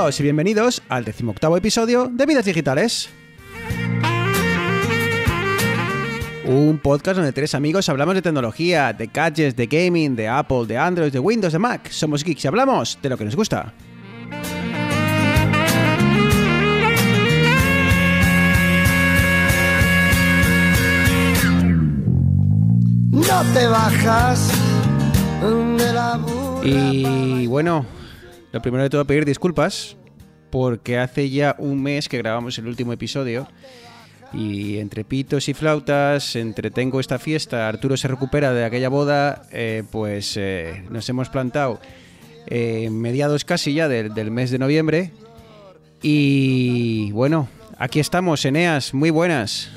todos y bienvenidos al decimoctavo episodio de Vidas Digitales. Un podcast donde tres amigos hablamos de tecnología, de gadgets, de gaming, de Apple, de Android, de Windows, de Mac. Somos geeks y hablamos de lo que nos gusta. No te bajas de la Y bueno, lo primero de todo pedir disculpas porque hace ya un mes que grabamos el último episodio y entre pitos y flautas, entre tengo esta fiesta, Arturo se recupera de aquella boda, eh, pues eh, nos hemos plantado eh, mediados casi ya del, del mes de noviembre y bueno, aquí estamos, Eneas, muy buenas.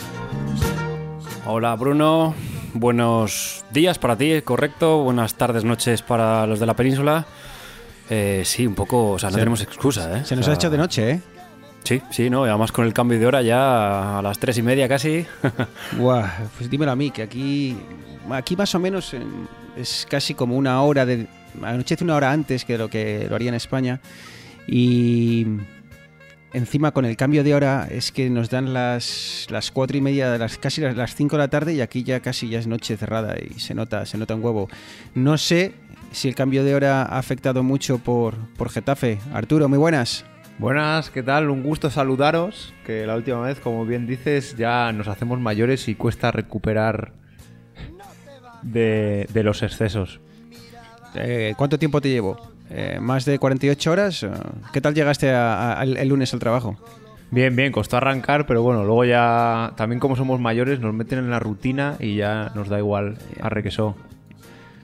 Hola Bruno, buenos días para ti, correcto, buenas tardes, noches para los de la península. Eh, sí, un poco, o sea, no Se- tenemos excusa, ¿eh? Se nos O sea, ha hecho de noche, ¿eh? Sí, sí, no, y además con el cambio de hora ya a las tres y media casi. Buah, pues dímelo a mí, que aquí, aquí más o menos eh, es casi como una hora de... Anochece una hora antes que lo que lo haría en España. Y encima con el cambio de hora es que nos dan las, las cuatro y media, las, casi las, las cinco de la tarde y aquí ya casi ya es noche cerrada y se nota, se nota un huevo. No sé si el cambio de hora ha afectado mucho por, por Getafe. Arturo, muy buenas. Buenas, ¿qué tal? Un gusto saludaros. Que la última vez, como bien dices, ya nos hacemos mayores y cuesta recuperar de, de los excesos. Eh, ¿Cuánto tiempo te llevo? Eh, ¿Más de 48 horas? ¿Qué tal llegaste a- a- al- el lunes al trabajo? Bien, bien, costó arrancar, pero bueno, luego ya, también como somos mayores, nos meten en la rutina y ya nos da igual a requesó.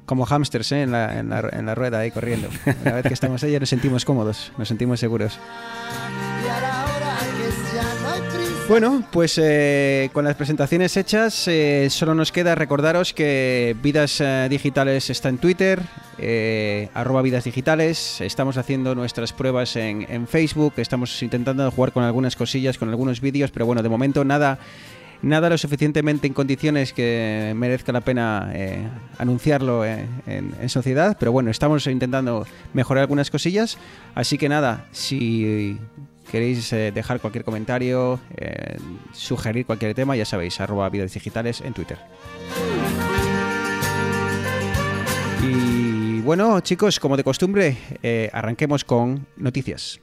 Como hámsters ¿eh? en, la, en, la, en la rueda ahí corriendo. Una vez que estamos ahí ya nos sentimos cómodos, nos sentimos seguros. Bueno, pues eh, con las presentaciones hechas, eh, solo nos queda recordaros que Vidas eh, Digitales está en Twitter, eh, arroba Vidas Digitales, estamos haciendo nuestras pruebas en, en Facebook, estamos intentando jugar con algunas cosillas, con algunos vídeos, pero bueno, de momento nada, nada lo suficientemente en condiciones que merezca la pena eh, anunciarlo eh, en, en sociedad, pero bueno, estamos intentando mejorar algunas cosillas, así que nada, si queréis eh, dejar cualquier comentario, eh, sugerir cualquier tema, ya sabéis, arroba vidas digitales en Twitter. Y bueno, chicos, como de costumbre, eh, arranquemos con noticias.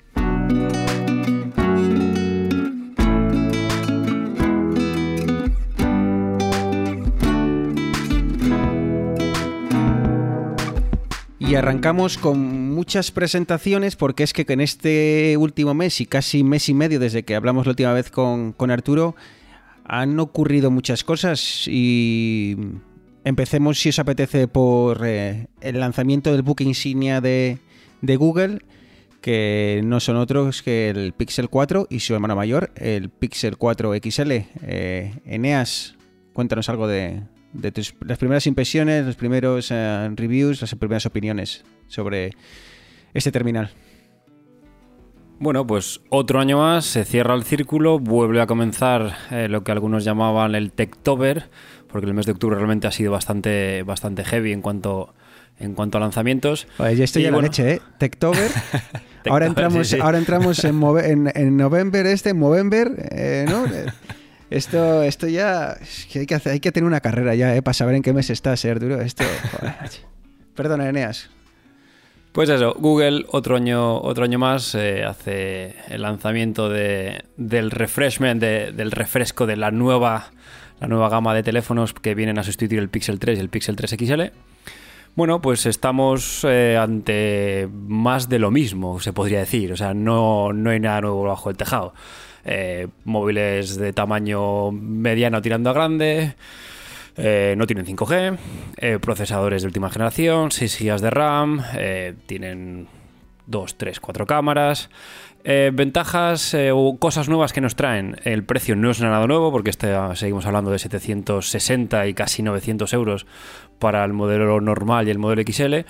Y arrancamos con muchas presentaciones porque es que en este último mes y casi mes y medio desde que hablamos la última vez con, con Arturo han ocurrido muchas cosas y empecemos si os apetece por eh, el lanzamiento del buque insignia de, de Google que no son otros que el Pixel 4 y su hermano mayor, el Pixel 4 XL. Eh, Eneas, cuéntanos algo de, de tus, las primeras impresiones, los primeros eh, reviews, las primeras opiniones sobre este terminal. Bueno, pues otro año más, se cierra el círculo, vuelve a comenzar eh, lo que algunos llamaban el Techtober, porque el mes de octubre realmente ha sido bastante, bastante heavy en cuanto, en cuanto a lanzamientos. Oye, ya estoy en la leche, ¿eh? Techtober. ahora entramos, sí, sí. ahora entramos en, en, en November este, en Movember, eh, ¿no? Esto, esto ya es que hay que hacer, hay que tener una carrera ya, ¿eh? Para saber en qué mes estás, ¿eh, Arturo? Esto. Perdona, Eneas. Pues eso, Google otro año, otro año más eh, hace el lanzamiento de, del refreshment, de- del refresco de la nueva, la nueva gama de teléfonos que vienen a sustituir el Pixel 3 y el Pixel 3 XL. Bueno, pues estamos eh, ante más de lo mismo, se podría decir. O sea, no, no hay nada nuevo bajo el tejado. Eh, móviles de tamaño mediano tirando a grande, eh, no tienen 5G, eh, procesadores de última generación, 6 GB de RAM, tienen 2, 3, 4 cámaras. Ventajas o cosas nuevas que nos traen. El precio no es nada nuevo porque este, seguimos hablando de 760 y casi 900 euros para el modelo normal y el modelo XL.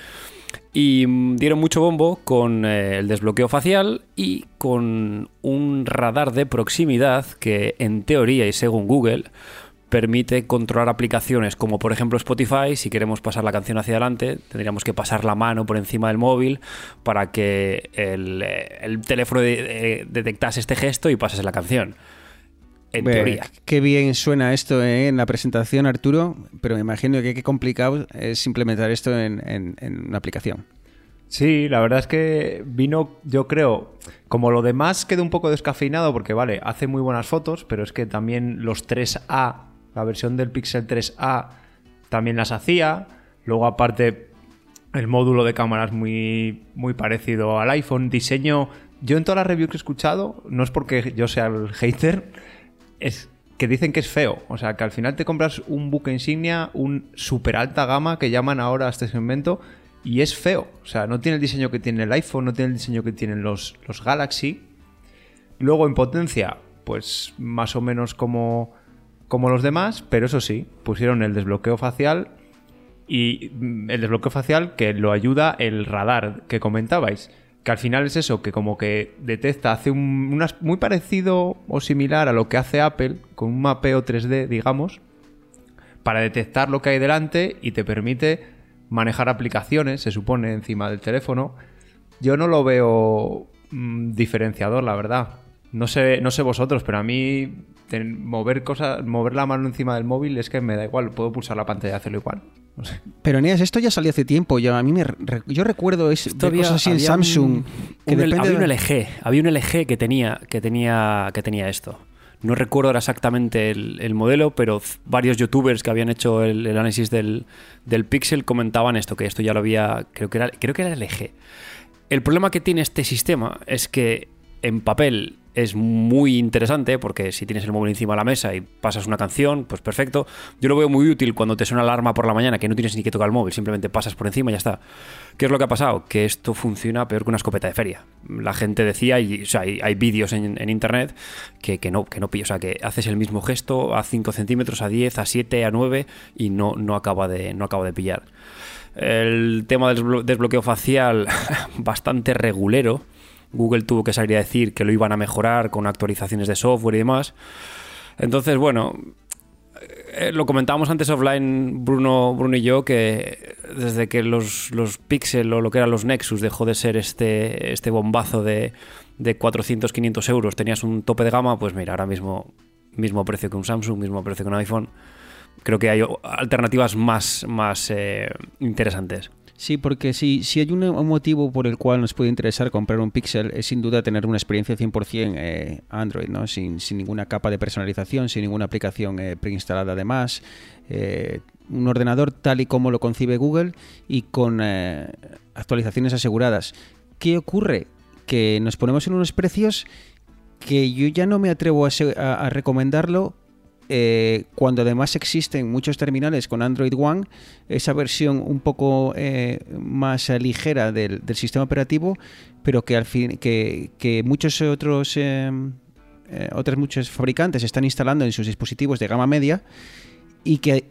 Y dieron mucho bombo con eh, el desbloqueo facial y con un radar de proximidad que en teoría y según Google permite controlar aplicaciones como por ejemplo Spotify. Si queremos pasar la canción hacia adelante, tendríamos que pasar la mano por encima del móvil para que el, eh, el teléfono eh, detectase este gesto y pasase la canción. En teoría. Qué bien suena esto eh, en la presentación, Arturo, pero me imagino que qué complicado es implementar esto en, en- en una aplicación. Sí, la verdad es que vino, yo creo, como lo demás quedó un poco descafeinado porque, vale, hace muy buenas fotos, pero es que también los 3A, la versión del Pixel 3A, también las hacía. Luego, aparte, el módulo de cámara es muy, muy parecido al iPhone. Diseño, yo en todas las reviews que he escuchado, no es porque yo sea el hater, es que dicen que es feo. O sea, que al final te compras un buque insignia, un super alta gama que llaman ahora a este segmento, y es feo. O sea, no tiene el diseño que tiene el iPhone, no tiene el diseño que tienen los, los Galaxy. Luego en potencia, pues más o menos como, como los demás, pero eso sí, pusieron el desbloqueo facial y mm, el desbloqueo facial que lo ayuda el radar que comentabais. Que al final es eso, que como que detecta, hace un, muy parecido o similar a lo que hace Apple con un mapeo 3D, digamos, para detectar lo que hay delante y te permite manejar aplicaciones, se supone, encima del teléfono. Yo no lo veo mm, diferenciador, la verdad. No sé, no sé vosotros, pero a mí mover cosas, mover la mano encima del móvil es que me da igual, puedo pulsar la pantalla y hacerlo igual. No sé. Pero Neas, esto ya salió hace tiempo. Ya, a mí me, yo recuerdo es, Esto ver cosas así en había Samsung. un- que un L- depende había un LG, había un LG que tenía, que tenía, que tenía esto. No recuerdo ahora exactamente el, el modelo, pero varios youtubers que habían hecho el, el análisis del, del Pixel comentaban esto, que esto ya lo había, creo que era, creo que era LG. El problema que tiene este sistema es que en papel es muy interesante porque si tienes el móvil encima de la mesa y pasas una canción, pues perfecto. Yo lo veo muy útil cuando te suena la alarma por la mañana que no tienes ni que tocar el móvil, simplemente pasas por encima y ya está. ¿Qué es lo que ha pasado? Que esto funciona peor que una escopeta de feria. La gente decía, y o sea, hay, hay vídeos en, internet que, que no, que no pilla, o sea, que haces el mismo gesto a 5 centímetros, a 10, a 7, a 9 y no, no, acaba, de, no acaba de pillar. El tema del desblo- desbloqueo facial, bastante regulero. Google tuvo que salir a decir que lo iban a mejorar con actualizaciones de software y demás. Entonces, bueno, eh, lo comentábamos antes offline, Bruno, Bruno y yo, que desde que los, los Pixel o lo que eran los Nexus dejó de ser este, este bombazo de, de 400, 500 euros, tenías un tope de gama, pues mira, ahora mismo mismo precio que un Samsung, mismo precio que un iPhone. Creo que hay alternativas más, más eh, interesantes. Sí, porque si, si hay un, motivo por el cual nos puede interesar comprar un Pixel es sin duda tener una experiencia 100% eh, Android, ¿no? Sin, sin ninguna capa de personalización, sin ninguna aplicación eh, preinstalada además. eh, un ordenador tal y como lo concibe Google y con eh, actualizaciones aseguradas. ¿Qué ocurre? Que nos ponemos en unos precios que yo ya no me atrevo a, a- a recomendarlo eh, cuando además existen muchos terminales con Android One, esa versión un poco eh, más ligera del, sistema operativo, pero que al fin que, muchos otros eh, otros muchos fabricantes están instalando en sus dispositivos de gama media y que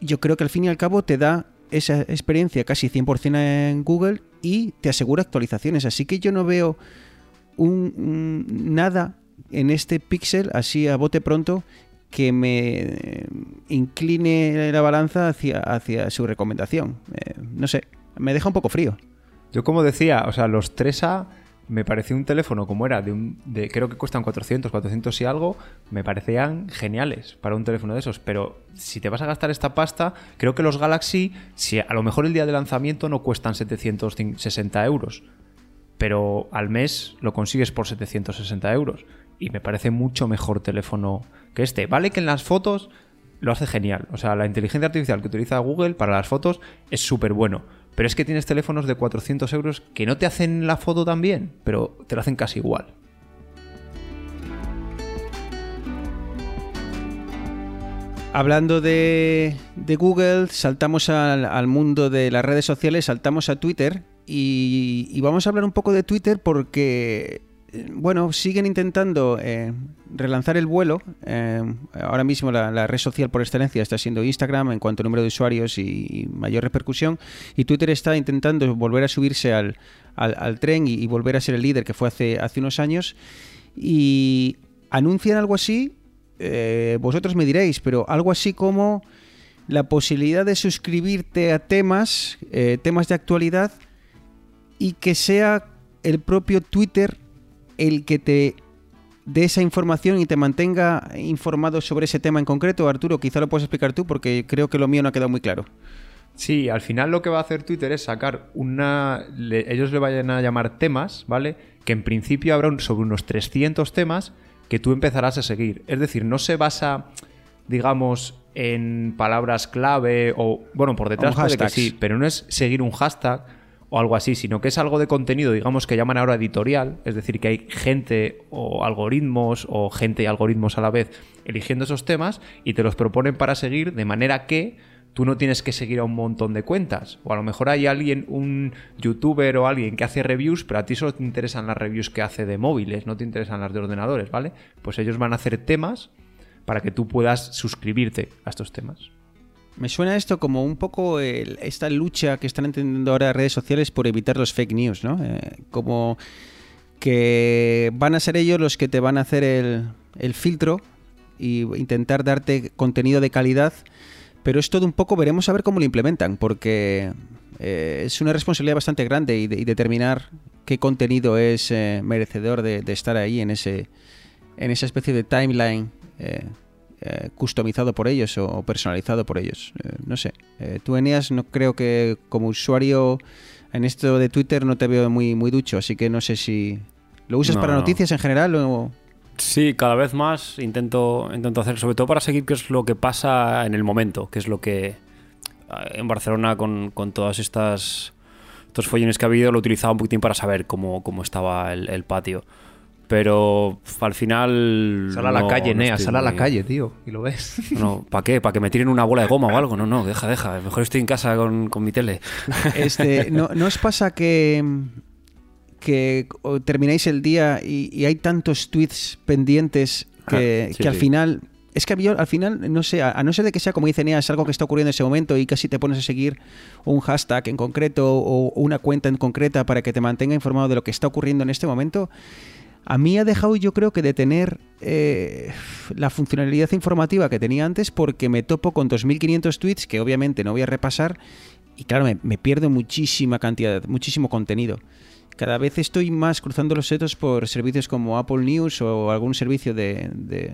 yo creo que al fin y al cabo te da esa experiencia casi 100% en Google y te asegura actualizaciones. Así que yo no veo un- nada en este Pixel así a bote pronto que me eh, incline la balanza hacia, hacia su recomendación. Eh, no sé, me deja un poco frío. Yo como decía, o sea, los 3A me pareció un teléfono como era, de, un, creo que cuestan 400, 400 y algo, me parecían geniales para un teléfono de esos. Pero si te vas a gastar esta pasta, creo que los Galaxy, si a lo mejor el día de lanzamiento no cuestan 760 euros, pero al mes lo consigues por 760 euros. Y me parece mucho mejor teléfono que este. Vale que en las fotos lo hace genial. O sea, la inteligencia artificial que utiliza Google para las fotos es súper bueno. Pero es que tienes teléfonos de 400 euros que no te hacen la foto tan bien, pero te lo hacen casi igual. Hablando de, Google, saltamos al, mundo de las redes sociales, saltamos a Twitter y, vamos a hablar un poco de Twitter porque, bueno, siguen intentando eh, relanzar el vuelo. Eh, ahora mismo la, red social por excelencia está siendo Instagram en cuanto a número de usuarios y, mayor repercusión y Twitter está intentando volver a subirse al, al- tren y, volver a ser el líder que fue hace, hace unos años y anuncian algo así eh, vosotros me diréis, pero algo así como la posibilidad de suscribirte a temas, temas de actualidad, y que sea el propio Twitter el que te dé esa información y te mantenga informado sobre ese tema en concreto. Arturo, quizá lo puedes explicar tú porque creo que lo mío no ha quedado muy claro. Sí, al final lo que va a hacer Twitter es sacar una... le- ellos le vayan a llamar temas, ¿vale? Que en principio habrá un- sobre unos 300 temas que tú empezarás a seguir. Es decir, no se basa, digamos, en palabras clave o... Bueno, por detrás puede que sí, pero no es seguir un hashtag o algo así, sino que es algo de contenido, digamos, que llaman ahora editorial, es decir, que hay gente o algoritmos o gente y algoritmos a la vez eligiendo esos temas y te los proponen para seguir de manera que tú no tienes que seguir a un montón de cuentas. O a lo mejor hay alguien, un youtuber o alguien que hace reviews, pero a ti solo te interesan las reviews que hace de móviles, no te interesan las de ordenadores, ¿vale? Pues ellos van a hacer temas para que tú puedas suscribirte a estos temas. Me suena esto como un poco esta lucha que están entendiendo ahora redes sociales por evitar los fake news, ¿no? Eh, como que van a ser ellos los que te van a hacer el, filtro y intentar darte contenido de calidad, pero es todo un poco, veremos a ver cómo lo implementan, porque eh, es una responsabilidad bastante grande y, de- y determinar qué contenido es eh, merecedor de, de estar ahí en ese en esa especie de timeline eh, customizado por ellos o, o personalizado por ellos. Eh, no sé. Eh, tú, Eneas, no creo que como usuario en esto de Twitter no te veo muy, muy ducho, así que no sé si... ¿Lo usas No, para no. noticias en general o...? Sí, cada vez más intento, intento hacer, sobre todo para seguir qué es lo que pasa en el momento, qué es lo que en Barcelona con, con todas estas estos follones que ha habido lo utilizaba un poquitín para saber cómo, cómo estaba el, el patio. Pero al final. Sal a la no- calle, no Nea, estoy sal a la muy- calle, tío, y lo ves. No, ¿para qué? ¿Para que me tiren una bola de goma o algo? No, no, deja, deja. Mejor estoy en casa con, con mi tele. Este, ¿no, ¿No os pasa que, que termináis el día y, y hay tantos tweets pendientes que, Ah, sí, que al sí. final... Es que yo, al final, no sé, a, a no ser de que sea como dice Nea, es algo que está ocurriendo en ese momento y casi te pones a seguir un hashtag en concreto o una cuenta en concreta para que te mantenga informado de lo que está ocurriendo en este momento, a mí ha dejado yo creo que de tener eh, la funcionalidad informativa que tenía antes porque me topo con 2.500 tweets que obviamente no voy a repasar y claro, me, pierdo muchísima cantidad, muchísimo contenido. Cada vez estoy más cruzando los setos por servicios como Apple News o algún servicio de, de,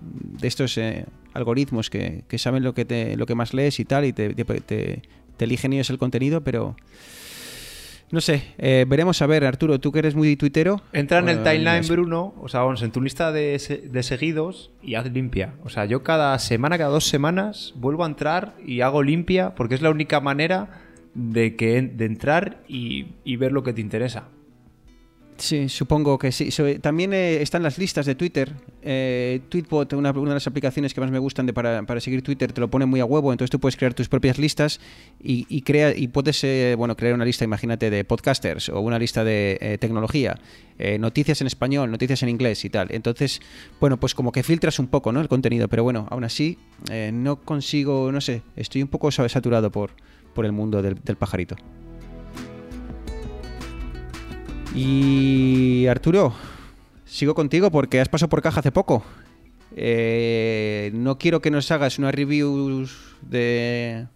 de estos eh, algoritmos que, saben lo que, te, lo que más lees y tal y te- te eligen ellos el contenido, pero no sé, eh, veremos a ver, Arturo, tú que eres muy tuitero. Entra en el eh, timeline, es- Bruno, o sea, vamos, en tu lista de, se- de seguidos y haz limpia. O sea, yo cada semana, cada dos semanas, vuelvo a entrar y hago limpia porque es la única manera de, que, de entrar y, y ver lo que te interesa. Sí, supongo que sí. So- también eh, están las listas de Twitter. Eh, Tweetbot, una, de las aplicaciones que más me gustan de para, seguir Twitter, te lo pone muy a huevo. Entonces tú puedes crear tus propias listas y, y y puedes eh, bueno, crear una lista, imagínate, de podcasters o una lista de eh, tecnología, eh, noticias en español, noticias en inglés y tal. Entonces, bueno, pues como que filtras un poco ¿no? el contenido. Pero bueno, aún así, eh, no consigo, no sé, estoy un poco saturado por, por el mundo del, del pajarito. Y Arturo, sigo contigo porque has pasado por caja hace poco. Eh, no quiero que nos hagas una review de,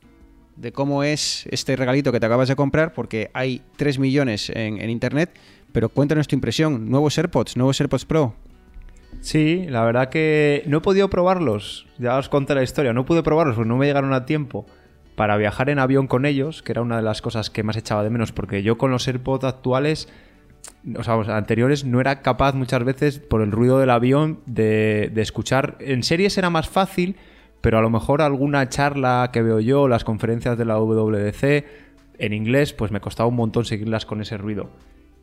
de cómo es este regalito que te acabas de comprar porque hay 3 millones en, en internet, pero cuéntanos tu impresión. Nuevos AirPods, nuevos AirPods Pro. Sí, la verdad que no he podido probarlos. Ya os conté la historia. No pude probarlos porque no me llegaron a tiempo para viajar en avión con ellos, que era una de las cosas que más echaba de menos, porque yo con los AirPods actuales, o sea, anteriores, no era capaz muchas veces por el ruido del avión de, de escuchar. En series era más fácil, pero a lo mejor alguna charla que veo yo, las conferencias de la WWDC en inglés, pues me costaba un montón seguirlas con ese ruido.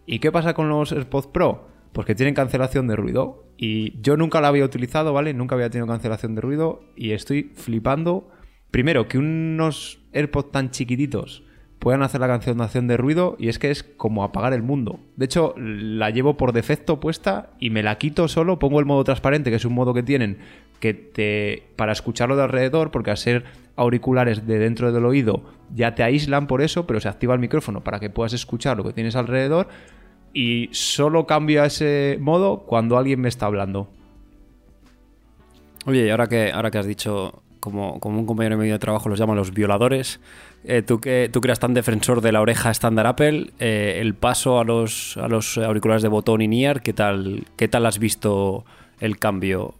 ¿Y qué pasa con los AirPods Pro? Pues que tienen cancelación de ruido. Y yo nunca la había utilizado, ¿vale? Nunca había tenido cancelación de ruido. Y estoy flipando. Primero, que unos AirPods tan chiquititos puedan hacer la cancelación de ruido. Y es que es como apagar el mundo. De hecho, la llevo por defecto puesta y me la quito solo. Pongo el modo transparente, que es un modo que tienen que te para escucharlo de alrededor, porque al ser auriculares de dentro del oído ya te aíslan por eso, pero se activa el micrófono para que puedas escuchar lo que tienes alrededor y solo cambio a ese modo cuando alguien me está hablando. Oye, y ahora que, ahora que has dicho, como, como un compañero mío de trabajo los llama los violadores, eh, tú, que, tú eras tan defensor de la oreja estándar Apple, eh, el paso a los, a los auriculares de botón y Near, ¿qué tal, ¿qué tal has visto el cambio?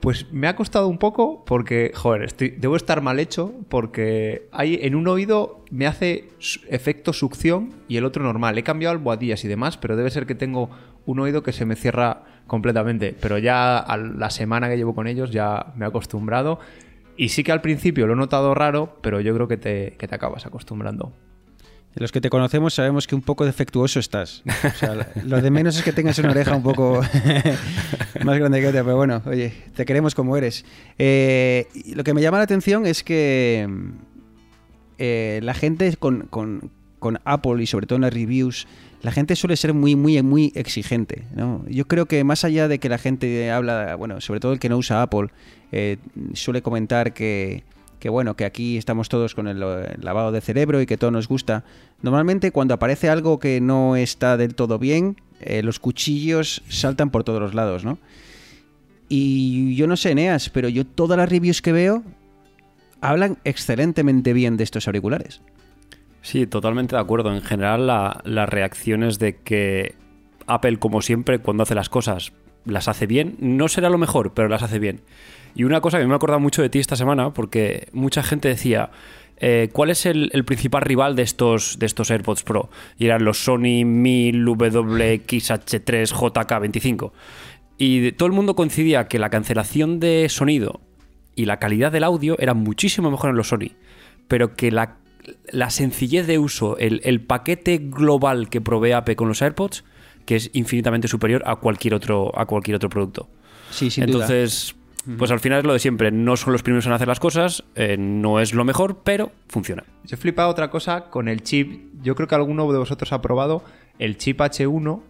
Pues me ha costado un poco porque, joder, estoy- debo estar mal hecho porque hay en un oído me hace efecto succión y el otro normal. He cambiado almohadillas y demás, pero debe ser que tengo un oído que se me cierra completamente. Pero ya a la semana que llevo con ellos ya me he acostumbrado. Y sí que al principio lo he notado raro, pero yo creo que te, que te acabas acostumbrando. Los que te conocemos sabemos que un poco defectuoso estás. Lo de menos es que tengas una oreja un poco más grande que otra, pero bueno, oye, te queremos como eres. Eh, lo que me llama la atención es que eh, la gente con, con- con Apple y sobre todo en las reviews, la gente suele ser muy, muy, muy exigente. ¿no? Yo creo que más allá de que la gente habla, bueno, sobre todo el que no usa Apple, eh, suele comentar que, que bueno, que aquí estamos todos con el, lavado de cerebro y que todo nos gusta. Normalmente cuando aparece algo que no está del todo bien, eh, los cuchillos saltan por todos los lados, ¿no? Y yo no sé, Eneas, pero yo todas las reviews que veo hablan excelentemente bien de estos auriculares. Sí, totalmente de acuerdo. En general, la- las reacciones de que Apple, como siempre, cuando hace las cosas, las hace bien. No será lo mejor, pero las hace bien. Y una cosa que me ha acordado mucho de ti esta semana, porque mucha gente decía, eh, ¿cuál es el, principal rival de estos, de estos AirPods Pro? Y eran los Sony 1000 WXH3 JK25. Y todo el mundo coincidía que la cancelación de sonido y la calidad del audio era muchísimo mejor en los Sony, pero que la, la sencillez de uso, el, el paquete global que provee Apple con los AirPods, que es infinitamente superior a cualquier otro, a cualquier otro producto. Sí, sin duda. Entonces, pues al final es lo de siempre, no son los primeros en hacer las cosas, eh, no es lo mejor, pero funciona. Yo he flipado otra cosa con el chip. Yo creo que alguno de vosotros ha probado el chip H1,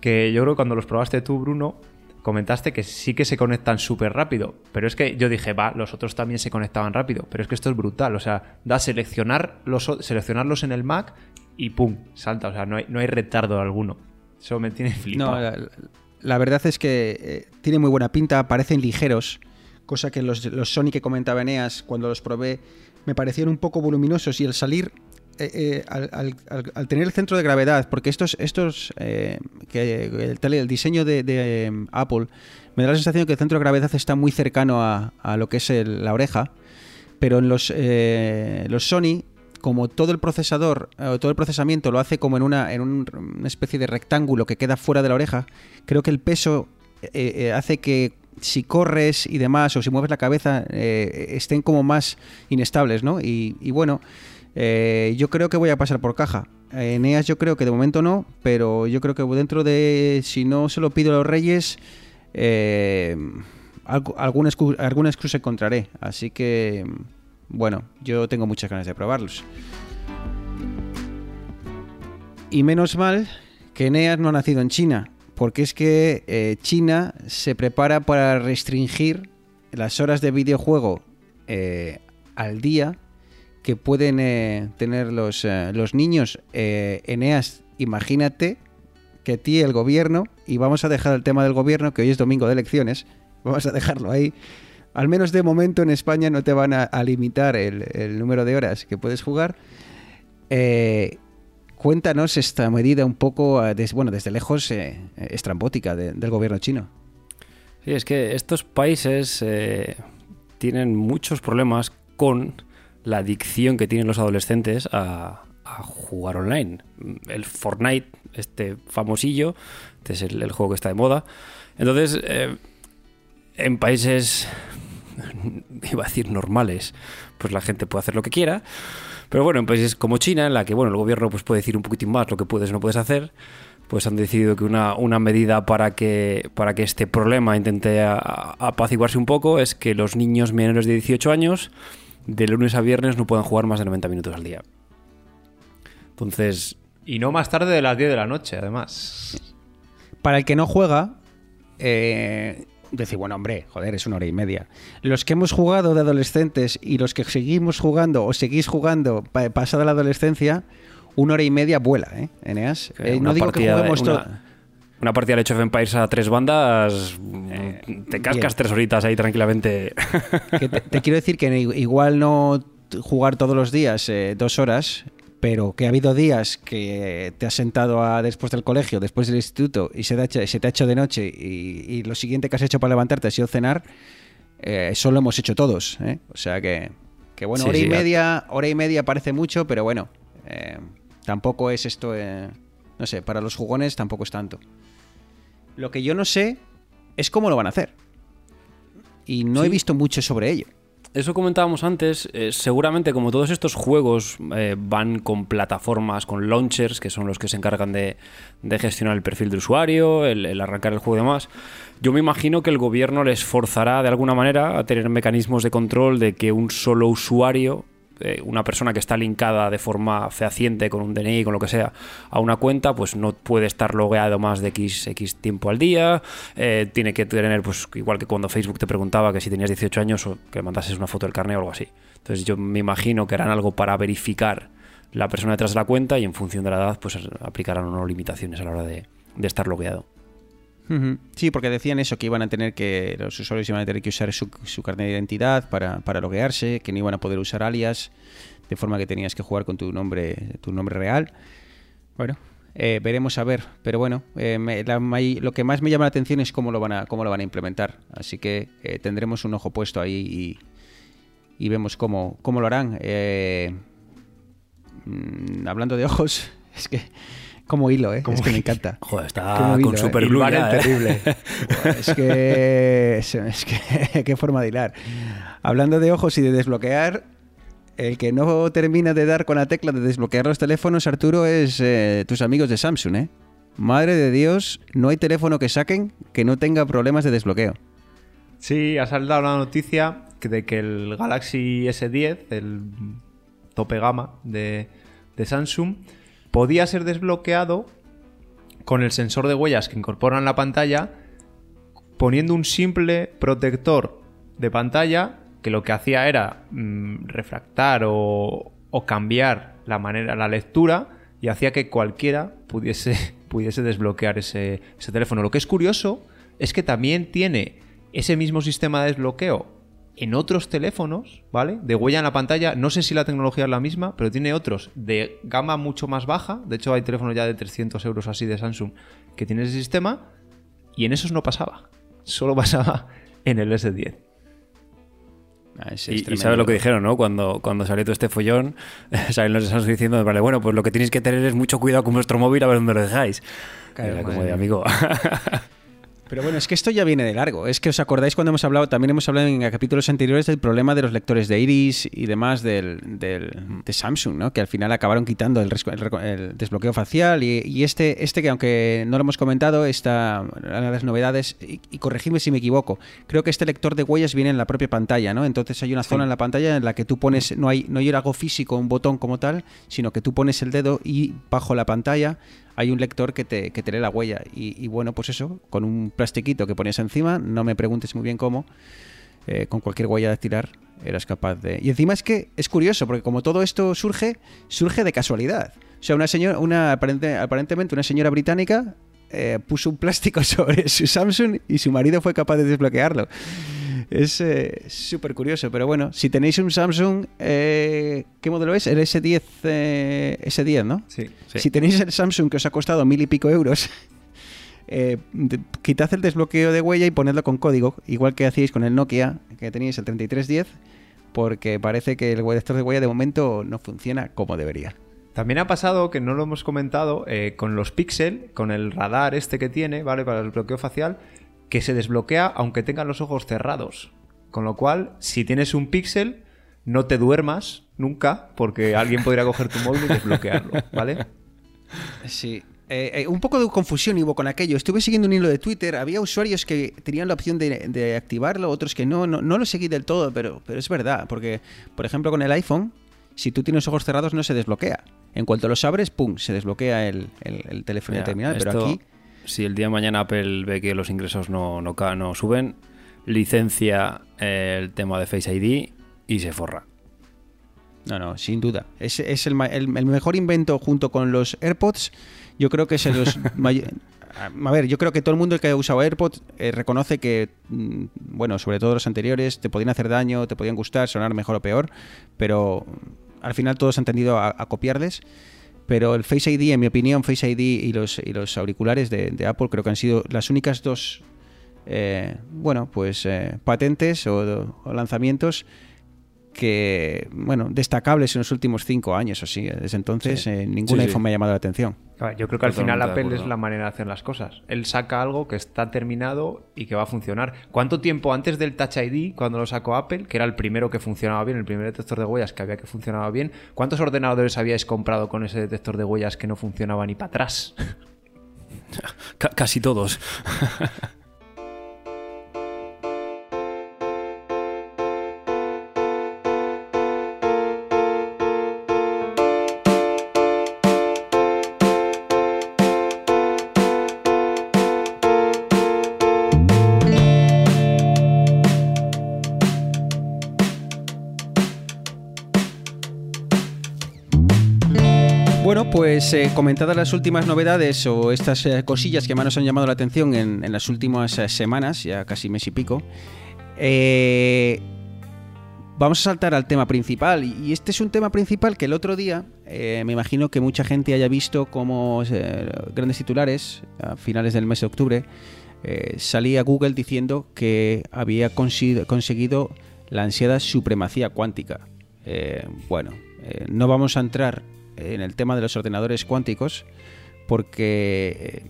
que yo creo que cuando los probaste tú, Bruno, comentaste que sí que se conectan súper rápido. Pero es que yo dije, va, los otros también se conectaban rápido. Pero es que esto es brutal. O sea, da seleccionar los, seleccionarlos en el Mac y pum, salta. O sea, no hay, no hay retardo alguno. Eso me tiene flipado. La verdad es que eh, tiene muy buena pinta, parecen ligeros, cosa que los, los Sony que comentaba Eneas cuando los probé me parecieron un poco voluminosos y al salir, eh, eh, al, tener el centro de gravedad, porque estos, estos eh, que el, diseño de, eh, Apple me da la sensación que el centro de gravedad está muy cercano a, a lo que es la oreja, pero en los, eh, los Sony, como todo el procesador, todo el procesamiento lo hace como en una, en un- una especie de rectángulo que queda fuera de la oreja, creo que el peso hace que si corres y demás, o si mueves la cabeza, estén como más inestables, ¿no? Y, y bueno, eh, yo creo que voy a pasar por caja. Eh, Eneas yo creo que de momento no, pero yo creo que dentro de, si no se lo pido a los reyes, eh, alguna excusa encontraré. Así que, bueno, yo tengo muchas ganas de probarlos. Y menos mal que Eneas no ha nacido en China, porque es que eh, China se prepara para restringir las horas de videojuego eh, al día que pueden eh, tener los, eh, los niños. Eh, Eneas, imagínate que a ti el gobierno, y vamos a dejar el tema del gobierno, que hoy es domingo de elecciones, vamos a dejarlo ahí. Al menos de momento en España no te van a, limitar el, el número de horas que puedes jugar. Cuéntanos esta medida un poco, bueno, desde lejos, estrambótica de- del gobierno chino. Sí, es que estos países tienen muchos problemas con la adicción que tienen los adolescentes a, jugar online. El Fortnite, este famosillo, este es el, juego que está de moda. Entonces, eh, en países, iba a decir normales, pues la gente puede hacer lo que quiera. Pero bueno, en países como China, en la que bueno, el gobierno pues, puede decir un poquitín más lo que puedes o no puedes hacer, pues han decidido que una, una medida para que, para que este problema intente apaciguarse un poco es que los niños menores de 18 años de lunes a viernes no puedan jugar más de 90 minutos al día. Entonces, Y no más tarde de las 10 de la noche, además. Para el que no juega, eh, decir, bueno, hombre, joder, es una hora y media. Los que hemos jugado de adolescentes y los que seguimos jugando o seguís jugando pa- pasada la adolescencia, una hora y media vuela, ¿eh, Eneas? Eh, una no digo que partida de- juguemos una- todo. Una partida de Age of Empires a tres bandas, te cascas bien. tres horitas ahí tranquilamente. Que te, te quiero decir que igual no jugar todos los días eh, dos horas, pero que ha habido días que te has sentado a- después del colegio, después del instituto, y se te ha hecho, se te ha hecho de noche, y, y lo siguiente que has hecho para levantarte ha sido cenar, eh, eso lo hemos hecho todos. ¿eh? O sea que, que bueno, Sí, hora y sí, media, hora y media parece mucho, pero bueno, eh, tampoco es esto, eh, no sé, para los jugones tampoco es tanto. Lo que yo no sé es cómo lo van a hacer. Y no he visto mucho sobre ello. Eso comentábamos antes, eh, seguramente como todos estos juegos eh, van con plataformas, con launchers, que son los que se encargan de, de gestionar el perfil de usuario, el, el arrancar el juego y demás, yo me imagino que el gobierno les forzará de alguna manera a tener mecanismos de control de que un solo usuario, eh, una persona que está linkada de forma fehaciente con un DNI, con lo que sea, a una cuenta, pues no puede estar logueado más de X, X tiempo al día, eh, tiene que tener, pues igual que cuando Facebook te preguntaba que si tenías 18 años o que mandases una foto del carnet o algo así. Entonces yo me imagino que harán algo para verificar la persona detrás de la cuenta y en función de la edad, pues aplicarán no limitaciones a la hora de, de estar logueado. Sí, porque decían eso, que iban a tener que, los usuarios iban a tener que usar su, su carnet de identidad para, para loguearse, que no iban a poder usar alias, de forma que tenías que jugar con tu nombre, tu nombre real. Bueno, eh, veremos a ver, pero bueno, eh, me- la may- lo que más me llama la atención es cómo lo van a, cómo lo van a implementar. Así que eh, tendremos un ojo puesto ahí y, y vemos cómo, cómo lo harán. Mm, hablando de ojos, es que como hilo, ¿eh? es que me encanta. Joder, está con eh. super glue ya, ¿eh? terrible. Es que, es, es que qué forma de hilar. Hablando de ojos y de desbloquear, el que no termina de dar con la tecla de desbloquear los teléfonos, Arturo, es eh, tus amigos de Samsung, ¿eh? Madre de Dios, no hay teléfono que saquen que no tenga problemas de desbloqueo. Sí, ha salido la noticia de que el Galaxy S10, el tope gama de, de Samsung, podía ser desbloqueado con el sensor de huellas que incorpora en la pantalla, poniendo un simple protector de pantalla que lo que hacía era mm, refractar o, cambiar la manera, la lectura y hacía que cualquiera pudiese, pudiese desbloquear ese teléfono. Lo que es curioso es que también tiene ese mismo sistema de desbloqueo en otros teléfonos, ¿vale? De huella en la pantalla. No sé si la tecnología es la misma, pero tiene otros de gama mucho más baja. De hecho, hay teléfonos ya de 300 euros así de Samsung que tienen ese sistema y en esos no pasaba. Solo pasaba en el S10. Ah, Y, sabes lo que dijeron, ¿no? Cuando, cuando salió todo este follón, salen los de Samsung diciendo, vale, bueno, pues lo que tenéis que tener es mucho cuidado con vuestro móvil a ver dónde lo dejáis. Claro, Era como de amigo. Pero bueno, es que esto ya viene de largo. Es que os acordáis cuando hemos hablado, también hemos hablado en capítulos anteriores del problema de los lectores de iris y demás del, del- de Samsung, ¿no? Que al final acabaron quitando el, desbloqueo facial y, y este, este que aunque no lo hemos comentado, está una de las novedades, y, y corregidme si me equivoco, creo que este lector de huellas viene en la propia pantalla, ¿no? Entonces hay una zona en la pantalla en la que tú pones, no hay, no hay algo físico, un botón como tal, sino que tú pones el dedo y bajo la pantalla hay un lector que te, que te lee la huella. Y, bueno, pues eso, con un plastiquito que ponías encima, no me preguntes muy bien cómo, eh, con cualquier huella dactilar eras capaz de... Y encima es que es curioso, porque como todo esto surge, surge de casualidad. O sea, una señora, una aparente- aparentemente una señora británica eh, puso un plástico sobre su Samsung y su marido fue capaz de desbloquearlo. Es eh, súper curioso, pero bueno, si tenéis un Samsung, eh, ¿qué modelo es? El S10, eh, S10, ¿no? Sí. Sí. Si tenéis el Samsung que os ha costado mil y pico euros, eh, quitad el desbloqueo de huella y ponedlo con código, igual que hacíais con el Nokia, que teníais el 3310, porque parece que el lector de huella de momento no funciona como debería. También ha pasado, que no lo hemos comentado, eh, con los Pixel, con el radar este que tiene, ¿vale? Para el bloqueo facial, que se desbloquea aunque tengan los ojos cerrados. Con lo cual, si tienes un Pixel, no te duermas nunca, porque alguien podría coger tu móvil y desbloquearlo, ¿vale? Sí. Eh, eh, un poco de confusión hubo con aquello. Estuve siguiendo un hilo de Twitter. Había usuarios que tenían la opción de, de activarlo, otros que no. no. no lo seguí del todo, pero, pero es verdad. Porque, por ejemplo, con el iPhone, si tú tienes ojos cerrados, no se desbloquea. En cuanto los abres, ¡pum! Se desbloquea el, el- el teléfono Mira, terminal. Pero aquí. Si el día de mañana Apple ve que los ingresos no, no, suben, licencia eh, el tema de Face ID y se forra. No, no, sin duda. Es, es el, el- el mejor invento junto con los AirPods. Yo creo que los... may- A ver, yo creo que todo el mundo que ha usado AirPods eh, reconoce que, mm, bueno, sobre todo los anteriores, te podían hacer daño, te podían gustar, sonar mejor o peor, pero al final todos han tendido a, a copiarles. Pero el Face ID, en mi opinión, Face ID y los, y los auriculares de, de Apple creo que han sido las únicas dos, eh, bueno, pues eh, patentes o, o lanzamientos que, bueno, destacables en los últimos cinco años o así. Desde entonces Sí. eh, ningún Sí, sí. iPhone me ha llamado la atención. Yo creo que al final Apple es la manera de hacer las cosas. Él saca algo que está terminado y que va a funcionar. ¿Cuánto tiempo antes del Touch ID, cuando lo sacó Apple, que era el primero que funcionaba bien, el primer detector de huellas que había que funcionaba bien, ¿cuántos ordenadores habíais comprado con ese detector de huellas que no funcionaba ni para atrás? Ca- casi todos. Pues eh, comentadas las últimas novedades o estas eh, cosillas que más nos han llamado la atención en, las últimas eh, semanas, ya casi mes y pico, eh, vamos a saltar al tema principal. Y este es un tema principal que el otro día me imagino que mucha gente haya visto como grandes titulares a finales del mes de octubre. eh, salía Google diciendo que había conseguido la ansiada supremacía cuántica. Bueno, no vamos a entrar en el tema de los ordenadores cuánticos porque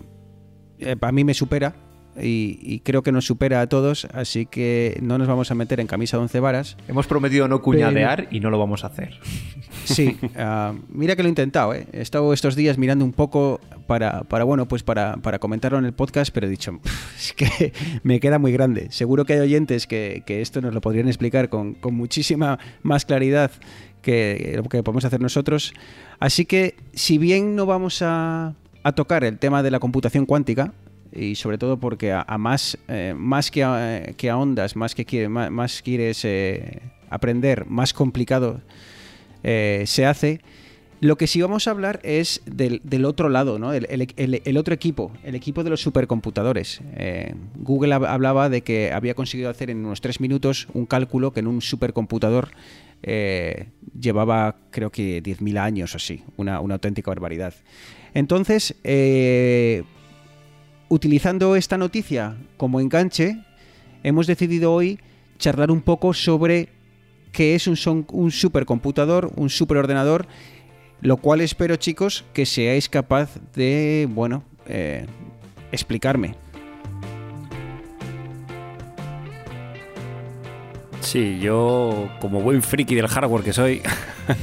eh, a mí me supera y, y creo que nos supera a todos, así que no nos vamos a meter en camisa de once varas. Hemos prometido no cuñadear y no lo vamos a hacer. Sí, ah, mira que lo he intentado, ¿eh? he estado estos días mirando un poco para, para bueno, pues para, para comentarlo en el podcast, pero he dicho, "Pff, es que me queda muy grande. Seguro que hay oyentes que, que esto nos lo podrían explicar con, con muchísima más claridad que lo que podemos hacer nosotros. Así que, si bien no vamos a, tocar el tema de la computación cuántica, y sobre todo porque a, más, eh, más que, a, ondas, más que quieres eh, aprender, más complicado eh, se hace. Lo que sí vamos a hablar es del, otro lado, ¿no? El, otro equipo, el equipo de los supercomputadores. Google hab- hablaba de que había conseguido hacer en unos tres minutos un cálculo que en un supercomputador eh, llevaba creo que 10.000 años o así, una, auténtica barbaridad. Entonces, eh, utilizando esta noticia como enganche, hemos decidido hoy charlar un poco sobre qué es un supercomputador, un superordenador, lo cual espero, chicos, que seáis capaz de, bueno, eh, explicarme. Sí, yo, como buen friki del hardware que soy,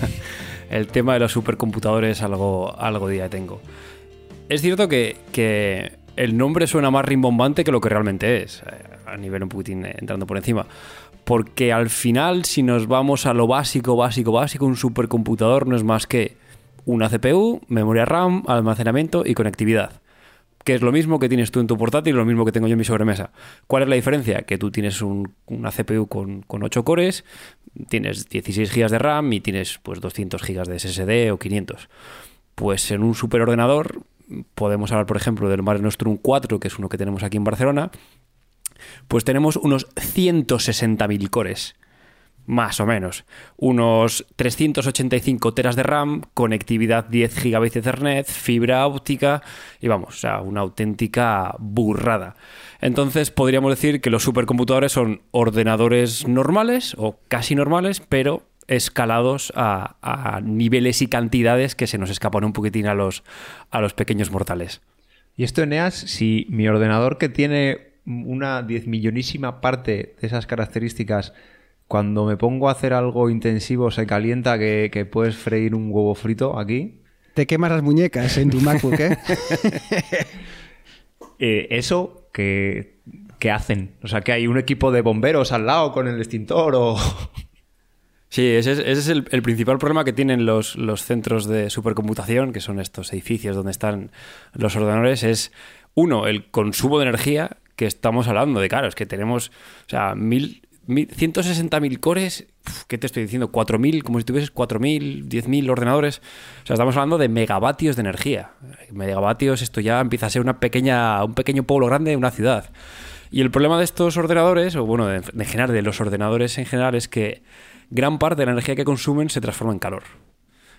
el tema de los supercomputadores algo, algo día tengo. Es cierto que, que el nombre suena más rimbombante que lo que realmente es, eh, a nivel un poquitín eh, entrando por encima. Porque al final, si nos vamos a lo básico, básico, básico, un supercomputador no es más que una CPU, memoria RAM, almacenamiento y conectividad que es lo mismo que tienes tú en tu portátil, lo mismo que tengo yo en mi sobremesa. ¿Cuál es la diferencia? Que tú tienes un- una CPU con, con 8 cores, tienes 16 GB de RAM y tienes pues 200 GB de SSD o 500. Pues en un superordenador podemos hablar, por ejemplo, del Mare Nostrum 4, que es uno que tenemos aquí en Barcelona, pues tenemos unos 160.000 cores. Más o menos. Unos 385 teras de RAM, conectividad 10 GB de Ethernet, fibra óptica y vamos, o sea, una auténtica burrada. Entonces podríamos decir que los supercomputadores son ordenadores normales o casi normales, pero escalados a, a niveles y cantidades que se nos escapan un poquitín a los, a los pequeños mortales. Y esto, Eneas, si mi ordenador que tiene una diez millonísima parte de esas características, cuando me pongo a hacer algo intensivo se calienta que, que puedes freír un huevo frito aquí, Te quemas las muñecas en tu MacBook, ¿eh? eh, eso que, que hacen. O sea, que hay un equipo de bomberos al lado con el extintor o... Sí, ese es, ese es el, el principal problema que tienen los, los centros de supercomputación, que son estos edificios donde están los ordenadores, es uno, el consumo de energía que estamos hablando de, claro, es que tenemos, o sea, mil, mil- 160.000 cores, ¿qué te estoy diciendo? 4.000, como si tuvieses 4.000, 10.000 ordenadores. O sea, estamos hablando de megavatios de energía. Megavatios, esto ya empieza a ser una pequeña, un pequeño pueblo grande de una ciudad. Y el problema de estos ordenadores, o bueno, de, general, de los ordenadores en general, es que gran parte de la energía que consumen se transforma en calor.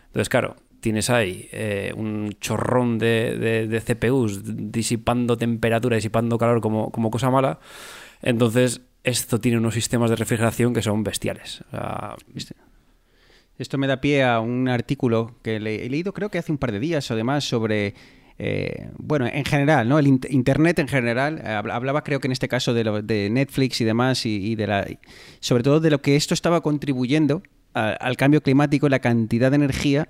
Entonces, claro, tienes ahí eh, un chorrón de CPUs disipando temperatura, disipando calor como, como cosa mala. Entonces, esto tiene unos sistemas de refrigeración que son bestiales. Sea, Esto me da pie a un artículo que he leído creo que hace un par de días o demás sobre, eh, bueno, en general, ¿no? El int- Internet en general. eh, habla- Hablaba creo que en este caso de, lo- de Netflix y demás y, de la, sobre todo de lo que esto estaba contribuyendo al cambio climático, la cantidad de energía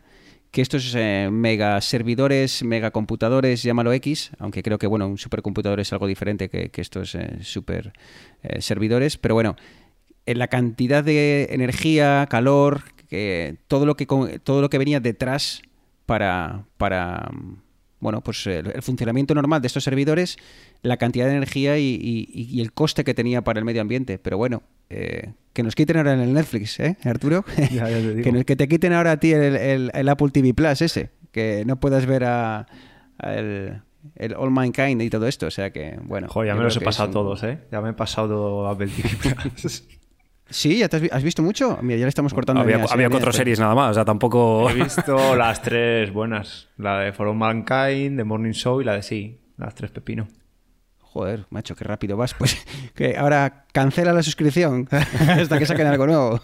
que estos eh, mega servidores, mega computadores, llámalo X, aunque creo que bueno, un supercomputador es algo diferente que, que estos eh, super eh, servidores, pero bueno, en la cantidad de energía, calor, que todo lo que todo lo que venía detrás para para bueno, pues el, funcionamiento normal de estos servidores, la cantidad de energía y- y el coste que tenía para el medio ambiente. Pero bueno, eh, que nos quiten ahora en el Netflix, ¿eh, Arturo? Ya, ya te digo. que, nos- que te quiten ahora a ti el, el- el Apple TV Plus ese, que no puedas ver a, a el, el All Mankind y todo esto. O sea que, bueno. Joder, ya me los he pasado un- todos, ¿eh? Ya me he pasado todo Apple TV Plus. Sí, ¿ya te has, vi- has visto mucho? Mira, ya le estamos cortando. había, líneas, había líneas, cuatro pero- series nada más, o sea, tampoco... He visto las tres buenas. La de For All Mankind, The Morning Show y la de Sí. Las tres pepino. Joder, macho, qué rápido vas. Pues que ahora cancela la suscripción hasta que saquen algo nuevo.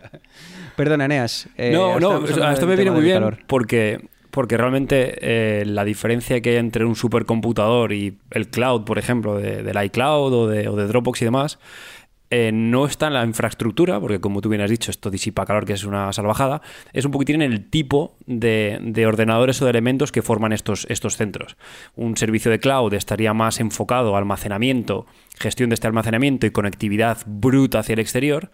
Perdona, Eneas. eh, no, no, esto me viene muy bien calor. porque, porque realmente eh, la diferencia que hay entre un supercomputador y el cloud, por ejemplo, de, del iCloud o de, o de Dropbox y demás, eh, no está en la infraestructura, porque como tú bien has dicho, esto disipa calor, que es una salvajada, es un poquitín en el tipo de, de ordenadores o de elementos que forman estos, estos centros. Un servicio de cloud estaría más enfocado a almacenamiento, gestión de este almacenamiento y conectividad bruta hacia el exterior,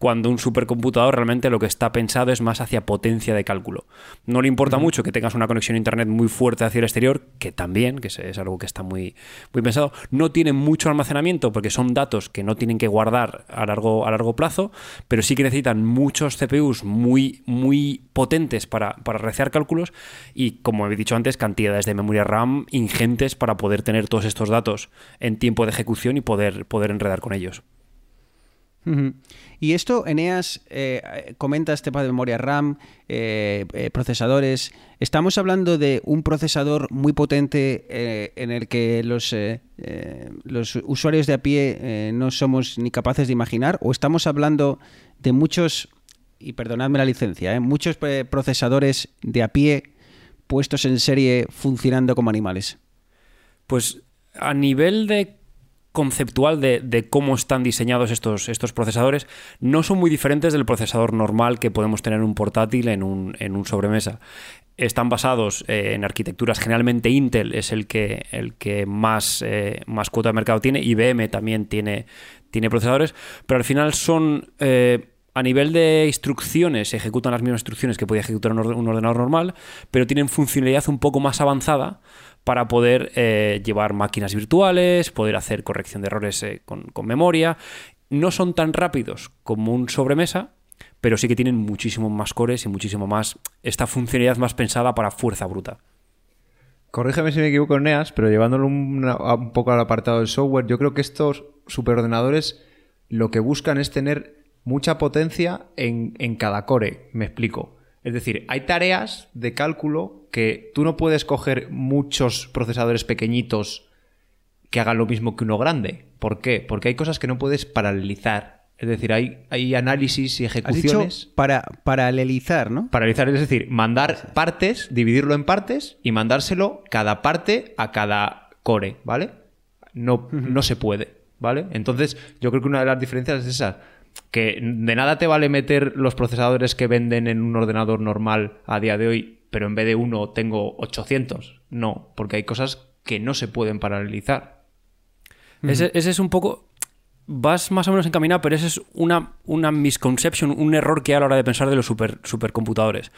cuando un supercomputador realmente lo que está pensado es más hacia potencia de cálculo. No le importa mucho que tengas una conexión a internet muy fuerte hacia el exterior, que también, que es- es algo que está muy, muy pensado. No tiene mucho almacenamiento porque son datos que no tienen que guardar a largo, a largo plazo, pero sí que necesitan muchos CPUs muy, muy potentes para, para realizar cálculos y, como he dicho antes, cantidades de memoria RAM ingentes para poder tener todos estos datos en tiempo de ejecución y poder, poder enredar con ellos. Y esto, Eneas, eh, comenta este tema de memoria RAM, eh, eh, procesadores. Estamos hablando de un procesador muy potente eh, en el que los, eh, los usuarios de a pie no somos ni capaces de imaginar, o estamos hablando de muchos, y perdonadme la licencia, muchos procesadores de a pie puestos en serie funcionando como animales. Pues a nivel de conceptual de, de cómo están diseñados estos, estos procesadores, no son muy diferentes del procesador normal que podemos tener en un portátil en un, en un sobremesa. Están basados eh, en arquitecturas, generalmente Intel es el que, el que más, eh, más cuota de mercado tiene, IBM también tiene, tiene procesadores, pero al final son... eh, a nivel de instrucciones, se ejecutan las mismas instrucciones que podía ejecutar un orde- un ordenador normal, pero tienen funcionalidad un poco más avanzada para poder eh, llevar máquinas virtuales, poder hacer corrección de errores eh, con, con memoria. No son tan rápidos como un sobremesa, pero sí que tienen muchísimo más cores y muchísimo más esta funcionalidad más pensada para fuerza bruta. Corrígeme si me equivoco, Neas, pero llevándolo un, un poco al apartado del software, yo creo que estos superordenadores lo que buscan es tener mucha potencia en, en cada core. Me explico. Es decir, hay tareas de cálculo que tú no puedes coger muchos procesadores pequeñitos que hagan lo mismo que uno grande. ¿Por qué? Porque hay cosas que no puedes paralelizar. Es decir, hay, hay análisis y Has dicho ejecuciones. para paralelizar, ¿no? Paralizar es decir, mandar partes, dividirlo en partes y mandárselo cada parte a cada core, ¿vale? No, no se puede, ¿vale? Entonces, yo creo que una de las diferencias es esa. Que de nada te vale meter los procesadores que venden en un ordenador normal a día de hoy, pero en vez de uno tengo 800. No, porque hay cosas que no se pueden paralelizar. Ese, ese es un poco. Vas más o menos encaminado, pero ese es una, una misconception, un error que hay a la hora de pensar de los super, supercomputadores.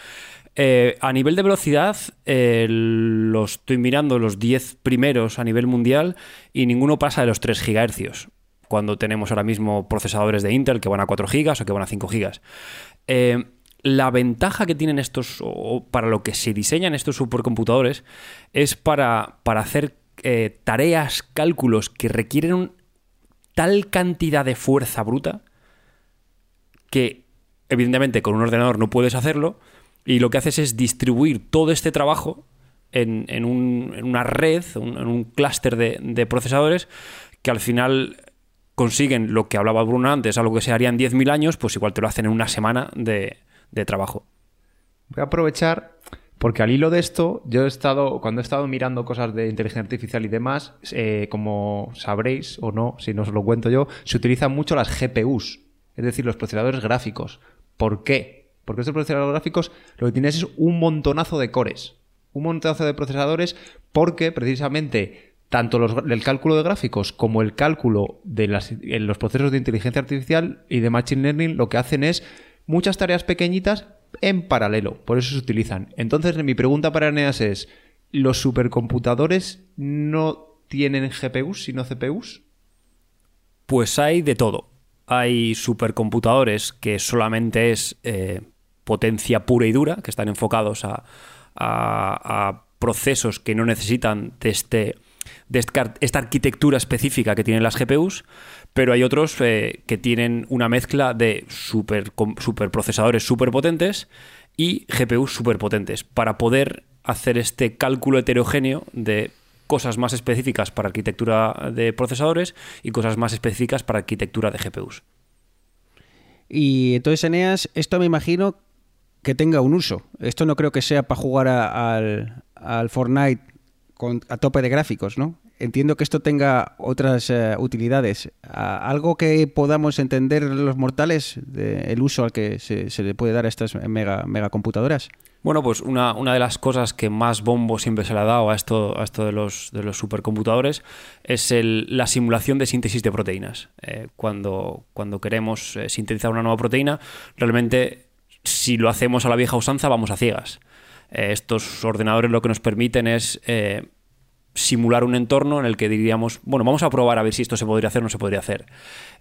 Eh, a nivel de velocidad, eh, lo estoy mirando los 10 primeros a nivel mundial y ninguno pasa de los 3 gigahercios. Cuando tenemos ahora mismo procesadores de Intel que van a 4 GB o que van a 5 GB. Eh, la ventaja que tienen estos, o para lo que se diseñan estos supercomputadores, es para, para hacer eh, tareas, cálculos que requieren tal cantidad de fuerza bruta que evidentemente con un ordenador no puedes hacerlo y lo que haces es distribuir todo este trabajo en, en, un, en una red, en un clúster de procesadores que al final consiguen lo que hablaba Bruno antes, algo que se haría en 10.000 años, pues igual te lo hacen en una semana de, de trabajo. Voy a aprovechar porque al hilo de esto, yo he estado, cuando he estado mirando cosas de inteligencia artificial y demás, eh, como sabréis o no, si no os lo cuento yo, se utilizan mucho las GPUs, es decir, los procesadores gráficos. ¿Por qué? Porque estos procesadores gráficos lo que tienes es un montonazo de cores, un montonazo de procesadores, porque precisamente tanto el cálculo de gráficos como el cálculo de en los procesos de inteligencia artificial y de machine learning lo que hacen es muchas tareas pequeñitas en paralelo, por eso se utilizan. Entonces, mi pregunta para Eneas es, ¿los supercomputadores no tienen GPUs sino CPUs? Pues hay de todo. Hay supercomputadores que solamente es eh, potencia pura y dura, que están enfocados a, a- a procesos que no necesitan de, este, de esta arquitectura específica que tienen las GPUs, pero hay otros eh, que tienen una mezcla de super, superprocesadores superpotentes y GPUs superpotentes para poder hacer este cálculo heterogéneo de cosas más específicas para arquitectura de procesadores y cosas más específicas para arquitectura de GPUs. Y entonces, Eneas, esto me imagino que tenga un uso. Esto no creo que sea para jugar al, al Fortnite a tope de gráficos, ¿no? Entiendo que esto tenga otras eh, utilidades. Algo que podamos entender los mortales del uso al que se, le puede dar a estas mega, megacomputadoras. Bueno, pues una, una de las cosas que más bombo siempre se le ha dado a esto, a esto de, los, de los supercomputadores es la simulación de síntesis de proteínas. Eh, cuando, cuando queremos eh, sintetizar una nueva proteína, realmente si lo hacemos a la vieja usanza vamos a ciegas. Eh, estos ordenadores lo que nos permiten es eh, simular un entorno en el que diríamos, bueno, vamos a probar a ver si esto se podría hacer o no se podría hacer.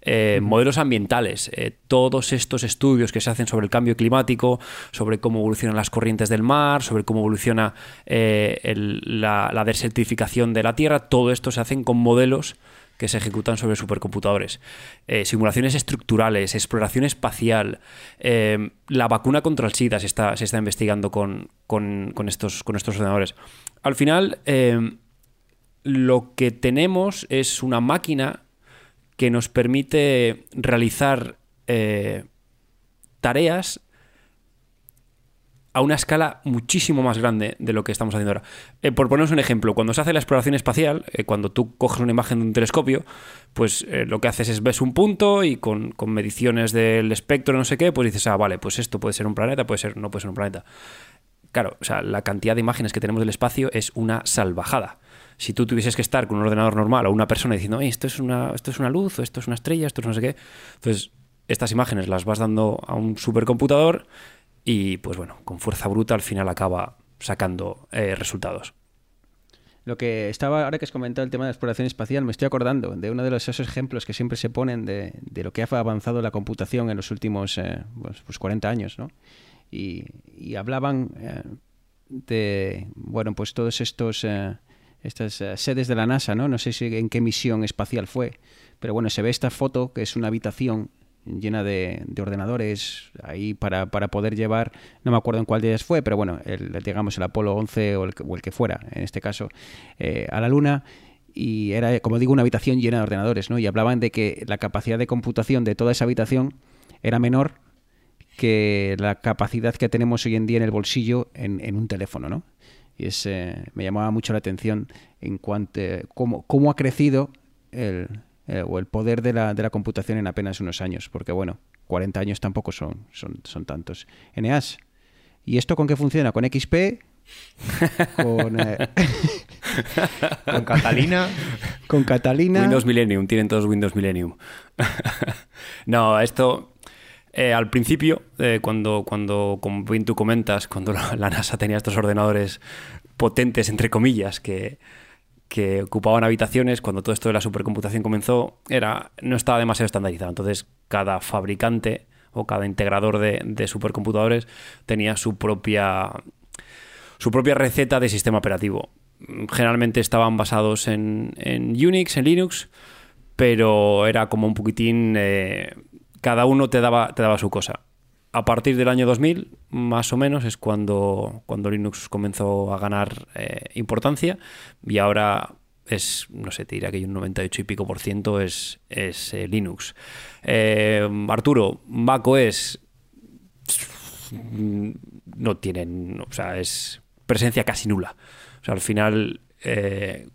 Eh, Modelos ambientales, eh, todos estos estudios que se hacen sobre el cambio climático, sobre cómo evolucionan las corrientes del mar, sobre cómo evoluciona el- la, la desertificación de la Tierra, todo esto se hacen con modelos que se ejecutan sobre supercomputadores. Eh, simulaciones estructurales, exploración espacial, eh, la vacuna contra el SIDA se está, se está investigando con, con- estos, con estos ordenadores. Al final, eh, lo que tenemos es una máquina que nos permite realizar tareas a una escala muchísimo más grande de lo que estamos haciendo ahora. Eh, por poneros un ejemplo, cuando se hace la exploración espacial, eh, cuando tú coges una imagen de un telescopio, pues eh, lo que haces es ves un punto y con, con mediciones del espectro, no sé qué, pues dices, ah, vale, pues esto puede ser un planeta, puede ser, no puede ser un planeta. Claro, o sea, la cantidad de imágenes que tenemos del espacio es una salvajada. Si tú tuvieses que estar con un ordenador normal o una persona diciendo, "Oye, esto es una, esto es una luz, o esto es una estrella, esto es no sé qué, entonces estas imágenes las vas dando a un supercomputador y, pues bueno, con fuerza bruta al final acaba sacando eh, resultados. Lo que estaba, ahora que has comentado el tema de la exploración espacial, me estoy acordando de uno de los, esos ejemplos que siempre se ponen de, de lo que ha avanzado la computación en los últimos eh, pues, pues 40 años, ¿no? Y, y hablaban eh, de, bueno, pues todos estos, eh, estas sedes de la NASA, ¿no? No sé si en qué misión espacial fue, pero bueno, se ve esta foto que es una habitación llena de, de ordenadores ahí para, para poder llevar, no me acuerdo en cuál de ellas fue, pero bueno, el, digamos el Apolo 11 o el, o el que fuera, en este caso, eh, a la Luna. Y era, como digo, una habitación llena de ordenadores, ¿no? Y hablaban de que la capacidad de computación de toda esa habitación era menor que la capacidad que tenemos hoy en día en el bolsillo en, en un teléfono, ¿no? Y es, eh, me llamaba mucho la atención en cuanto cómo, cómo ha crecido el, eh, o el poder de la, de la computación en apenas unos años, porque bueno, 40 años tampoco son, son, son tantos. Eneas, ¿y esto con qué funciona? ¿Con XP? ¿Con, eh, Con Catalina. con Catalina? Windows Millennium, tienen todos Windows Millennium. no, esto eh, al principio, eh, cuando, cuando, como bien tú comentas, cuando la, la NASA tenía estos ordenadores potentes, entre comillas, que, que ocupaban habitaciones cuando todo esto de la supercomputación comenzó era no estaba demasiado estandarizado. Entonces, cada fabricante o cada integrador de, de supercomputadores tenía su propia su propia receta de sistema operativo. Generalmente estaban basados en, en Unix, en Linux, pero era como un poquitín eh, cada uno te daba, te daba su cosa. A partir del año 2000, más o menos, es cuando, cuando Linux comenzó a ganar eh, importancia y ahora es, no sé, te diría que un 98 y pico por ciento es, es eh, Linux. Eh, Arturo, macOS mm, no tienen, o sea, es presencia casi nula. O sea, al final, eh,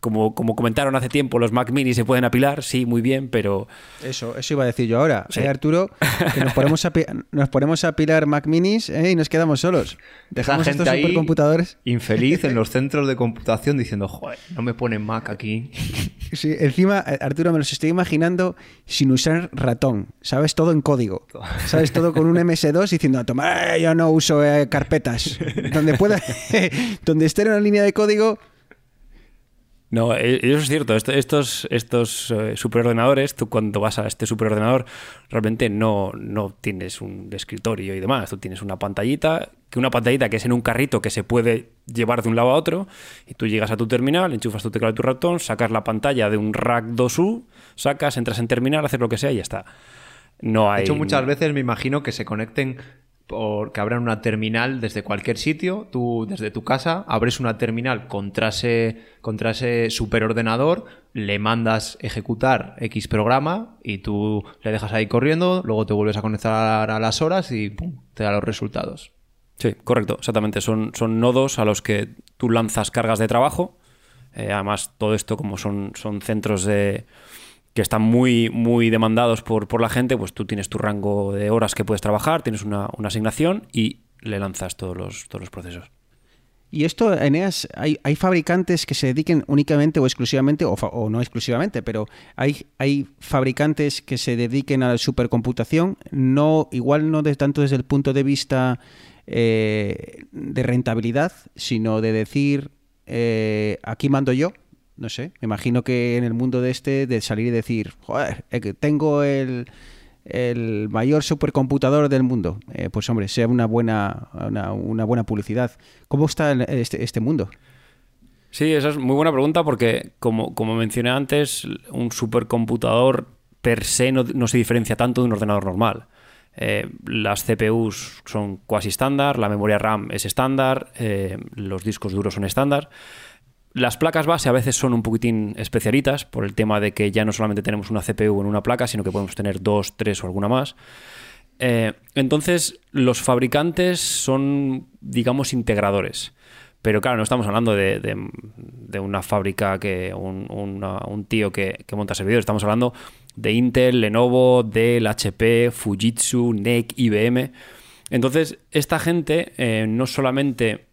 como, como comentaron hace tiempo, los Mac Mini se pueden apilar, sí, muy bien, pero Eso, eso iba a decir yo ahora. Sí. Eh, Arturo, que nos ponemos a, nos ponemos a pilar Mac Minis eh, y nos quedamos solos. Dejamos gente estos ahí supercomputadores. infeliz en los centros de computación diciendo, joder, no me ponen Mac aquí. Sí, encima, eh, Arturo, me los estoy imaginando sin usar ratón. ¿Sabes? Todo en código. ¿Sabes? Todo con un MS2 diciendo, toma, eh, yo no uso eh, carpetas. Donde pueda, donde esté en una línea de código, No, e- eso es cierto. Esto- Estos, estos eh, superordenadores, tú cuando vas a este superordenador, realmente no, no tienes un escritorio y demás. Tú tienes una pantallita, que una pantallita que es en un carrito que se puede llevar de un lado a otro, y tú llegas a tu terminal, enchufas tu teclado y tu ratón, sacas la pantalla de un rack 2U, sacas, entras en terminal, haces lo que sea y ya está. No hay. De hecho, muchas veces me imagino que se conecten por que abran una terminal desde cualquier sitio. Tú, desde tu casa, abres una terminal contra ese, superordenador, le mandas ejecutar X programa y tú le dejas ahí corriendo, luego te vuelves a conectar a las horas y pum, te da los resultados. Sí, correcto, exactamente. Son, son nodos a los que tú lanzas cargas de trabajo. Eh, además, todo esto, como son, son centros de que están muy, muy demandados por, por la gente, pues tú tienes tu rango de horas que puedes trabajar, tienes una, asignación y le lanzas todos los, todos los procesos. Y esto, Eneas, hay, hay fabricantes que se dediquen únicamente o exclusivamente, o no exclusivamente, pero hay, hay fabricantes que se dediquen a la supercomputación, no, igual no de, tanto desde el punto de vista eh, de rentabilidad, sino de decir, eh, aquí mando yo. No sé, me imagino que en el mundo de este, de salir y decir, joder, eh, tengo el, el mayor supercomputador del mundo. Eh, pues hombre, sea una buena, una, buena publicidad. ¿Cómo está este, este mundo? Sí, esa es muy buena pregunta porque, como, como mencioné antes, un supercomputador per se no, se diferencia tanto de un ordenador normal. Eh, las CPUs son cuasi estándar, la memoria RAM es estándar, los discos duros son estándar. Las placas base a veces son un poquitín especialitas por el tema de que ya no solamente tenemos una CPU en una placa, sino que podemos tener dos, tres o alguna más. Eh, entonces, los fabricantes son, digamos, integradores. Pero claro, no estamos hablando de, de- una fábrica que un, un tío que, que monta servidores. Estamos hablando de Intel, Lenovo, Dell, HP, Fujitsu, NEC, IBM. Entonces, esta gente eh, no solamente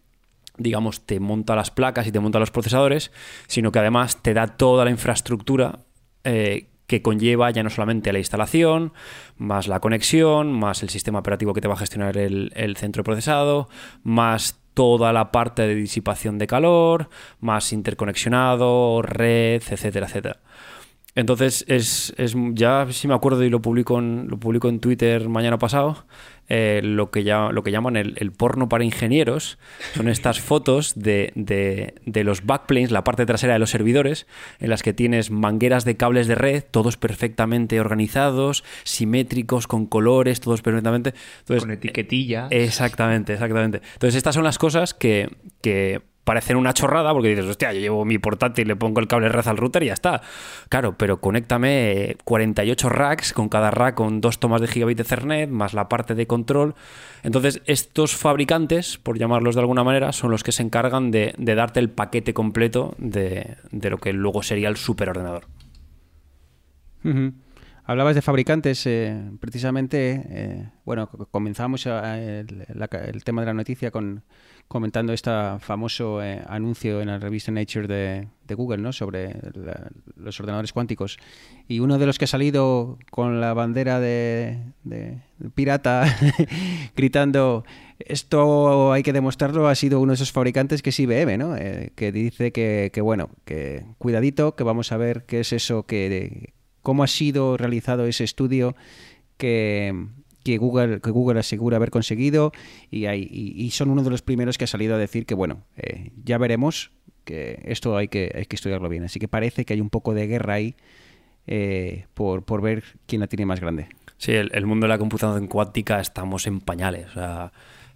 digamos, te monta las placas y te monta los procesadores, sino que además te da toda la infraestructura eh, que conlleva ya no solamente la instalación, más la conexión, más el sistema operativo que te va a gestionar el, el centro procesado, más toda la parte de disipación de calor, más interconexionado, red, etcétera, etcétera. Entonces, es, es ya si me acuerdo y lo publico lo publico en Twitter mañana pasado, eh, lo, que ya, lo que llaman el, el porno para ingenieros son estas fotos de, de- de los backplanes, la parte trasera de los servidores, en las que tienes mangueras de cables de red, todos perfectamente organizados, simétricos, con colores, todos perfectamente. Entonces, Con etiquetilla. Exactamente, exactamente. Entonces, estas son las cosas que, que parecen una chorrada porque dices, hostia, yo llevo mi portátil, le pongo el cable red al router y ya está. Claro, pero conéctame eh, 48 racks, con cada rack con dos tomas de gigabit de Ethernet, más la parte de control. Entonces, estos fabricantes, por llamarlos de alguna manera, son los que se encargan de, darte el paquete completo de, de lo que luego sería el superordenador. Ujú. Hablabas de fabricantes, eh, precisamente, eh, bueno, co- comenzamos el tema de la noticia con comentando este famoso eh, anuncio en la revista Nature de, Google, ¿no? Sobre la- los ordenadores cuánticos. Y uno de los que ha salido con la bandera de, de pirata gritando esto hay que demostrarlo ha sido uno de esos fabricantes que es IBM, ¿no? Eh, que dice que, que, bueno, que cuidadito, que vamos a ver qué es eso que cómo ha sido realizado ese estudio que, que Google, que Google asegura haber conseguido y, hay, y, son uno de los primeros que ha salido a decir que, bueno, eh, ya veremos que esto hay que, hay que estudiarlo bien. Así que parece que hay un poco de guerra ahí eh, por, por ver quién la tiene más grande. Sí, el, mundo de la computación cuántica estamos en pañales.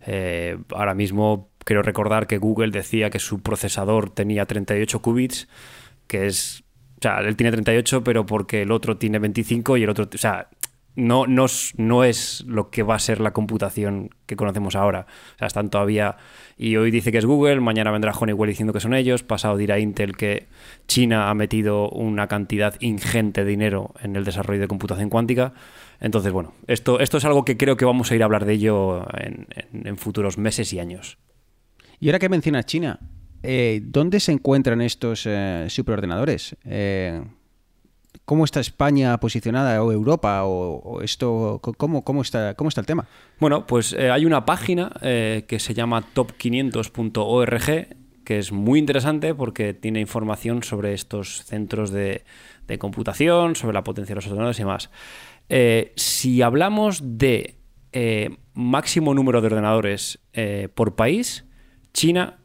Eh, ahora mismo quiero recordar que Google decía que su procesador tenía 38 qubits, que es... O sea, él tiene 38, pero porque el otro tiene 25 y el otro... O sea, no, no, no es lo que va a ser la computación que conocemos ahora. O sea, están todavía... Y hoy dice que es Google, mañana vendrá Honeywell diciendo que son ellos, pasado dirá Intel que China ha metido una cantidad ingente de dinero en el desarrollo de computación cuántica. Entonces, bueno, esto, esto es algo que creo que vamos a ir a hablar de ello en futuros meses y años. Y ahora que mencionas China, eh, ¿dónde se encuentran estos eh, superordenadores? Eh, ¿Cómo está España posicionada o Europa o, esto? ¿cómo, cómo, está, ¿Cómo está el tema? Bueno, pues eh, hay una página eh, que se llama top500.org que es muy interesante porque tiene información sobre estos centros de, computación, sobre la potencia de los ordenadores y demás. Eh, si hablamos de máximo número de ordenadores por país, China